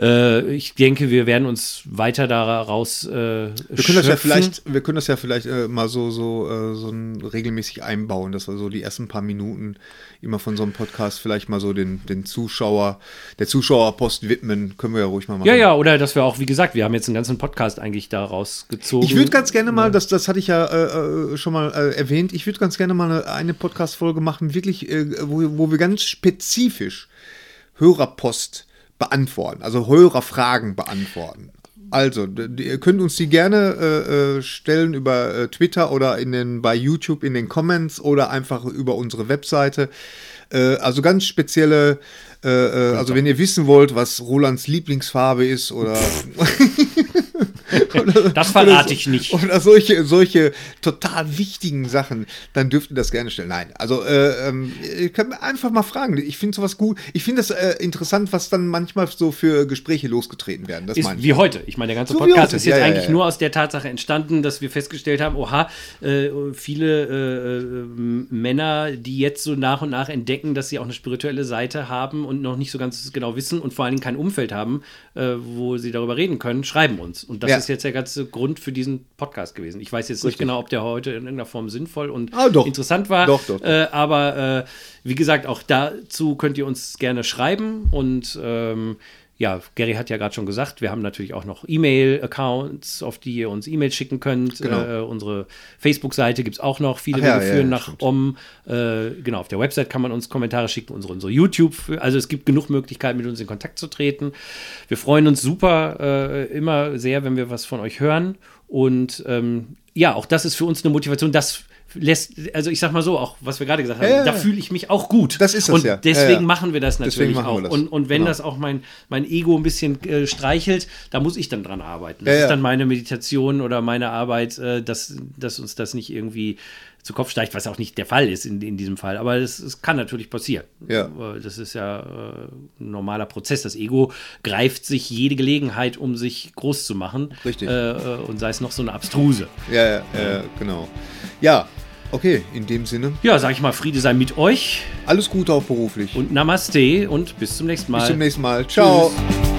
Äh, ich denke, wir werden uns weiter daraus äh, Wir können das ja vielleicht, wir können das ja vielleicht äh, mal so, so, äh, so ein, regelmäßig einbauen, dass wir so die ersten paar Minuten immer von so einem Podcast vielleicht mal so den, den Zuschauer, der Zuschauerpost widmen, können wir ja ruhig mal machen. Ja, ja, oder dass wir auch, wie gesagt, wir haben jetzt einen ganzen Podcast eigentlich daraus gezogen. Ich würde ganz gerne mal, das, das hatte ich ja äh, äh, schon mal äh, erwähnt, ich würde ganz gerne mal eine, Podcast-Folge machen, wirklich, äh, wo, wo wir ganz spezifisch Hörerpost beantworten, also Hörerfragen beantworten. Also, ihr könnt uns die gerne äh, äh, stellen über äh, Twitter oder in den, bei YouTube in den Comments oder einfach über unsere Webseite. Äh, also ganz spezielle, äh, äh, also wenn ihr wissen wollt, was Rolands Lieblingsfarbe ist oder Das verrate ich nicht. oder solche, solche total wichtigen Sachen, dann dürft ihr das gerne stellen. Nein, also äh, ähm, ihr könnt einfach mal fragen. Ich finde sowas gut. Ich finde das äh, interessant, was dann manchmal so für Gespräche losgetreten werden. Das meine Ist ich. wie heute. Ich meine, der ganze So Podcast ist jetzt Ja, ja, eigentlich ja. nur aus der Tatsache entstanden, dass wir festgestellt haben, oha, äh, viele äh, äh, Männer, die jetzt so nach und nach entdecken, dass sie auch eine spirituelle Seite haben und noch nicht so ganz genau wissen und vor allen Dingen kein Umfeld haben, äh, wo sie darüber reden können, schreiben uns. Und das Ja. ist jetzt der ganze Grund für diesen Podcast gewesen. Ich weiß jetzt nicht genau, ob der heute in irgendeiner Form sinnvoll und Ah, interessant war. Doch, doch, doch. Äh, aber äh, wie gesagt, auch dazu könnt ihr uns gerne schreiben und ähm, ja, Gary hat ja gerade schon gesagt, wir haben natürlich auch noch E-Mail-Accounts, auf die ihr uns E-Mails schicken könnt. Genau. Äh, unsere Facebook-Seite gibt es auch noch. Viele Ach ja, führen ja, nach stimmt. Om. Äh, genau, auf der Website kann man uns Kommentare schicken, unsere, unsere YouTube. Also es gibt genug Möglichkeiten, mit uns in Kontakt zu treten. Wir freuen uns super äh, immer sehr, wenn wir was von euch hören. Und ähm, ja, auch das ist für uns eine Motivation, das lässt, also ich sag mal so, auch was wir gerade gesagt haben, Ja, da fühle ich mich auch gut. Das ist das und ja. deswegen Ja, machen wir das natürlich wir auch. das. Und, und wenn Genau. das auch mein, mein Ego ein bisschen äh, streichelt, da muss ich dann dran arbeiten. Das ist dann meine Meditation oder meine Arbeit, äh, dass, dass uns das nicht irgendwie zu Kopf steigt, was auch nicht der Fall ist in, in diesem Fall. Aber es, es kann natürlich passieren. Ja. Äh, Das ist ja äh, ein normaler Prozess. Das Ego greift sich jede Gelegenheit, um sich groß zu machen. Richtig. Äh, äh, und sei es noch so eine Abstruse. Ja, ja, ja, genau. Ja, okay, in dem Sinne. Ja, sag ich mal, Friede sei mit euch Alles Gute auch beruflich. und Namaste und bis zum nächsten Mal. Bis zum nächsten Mal. Ciao. Tschüss.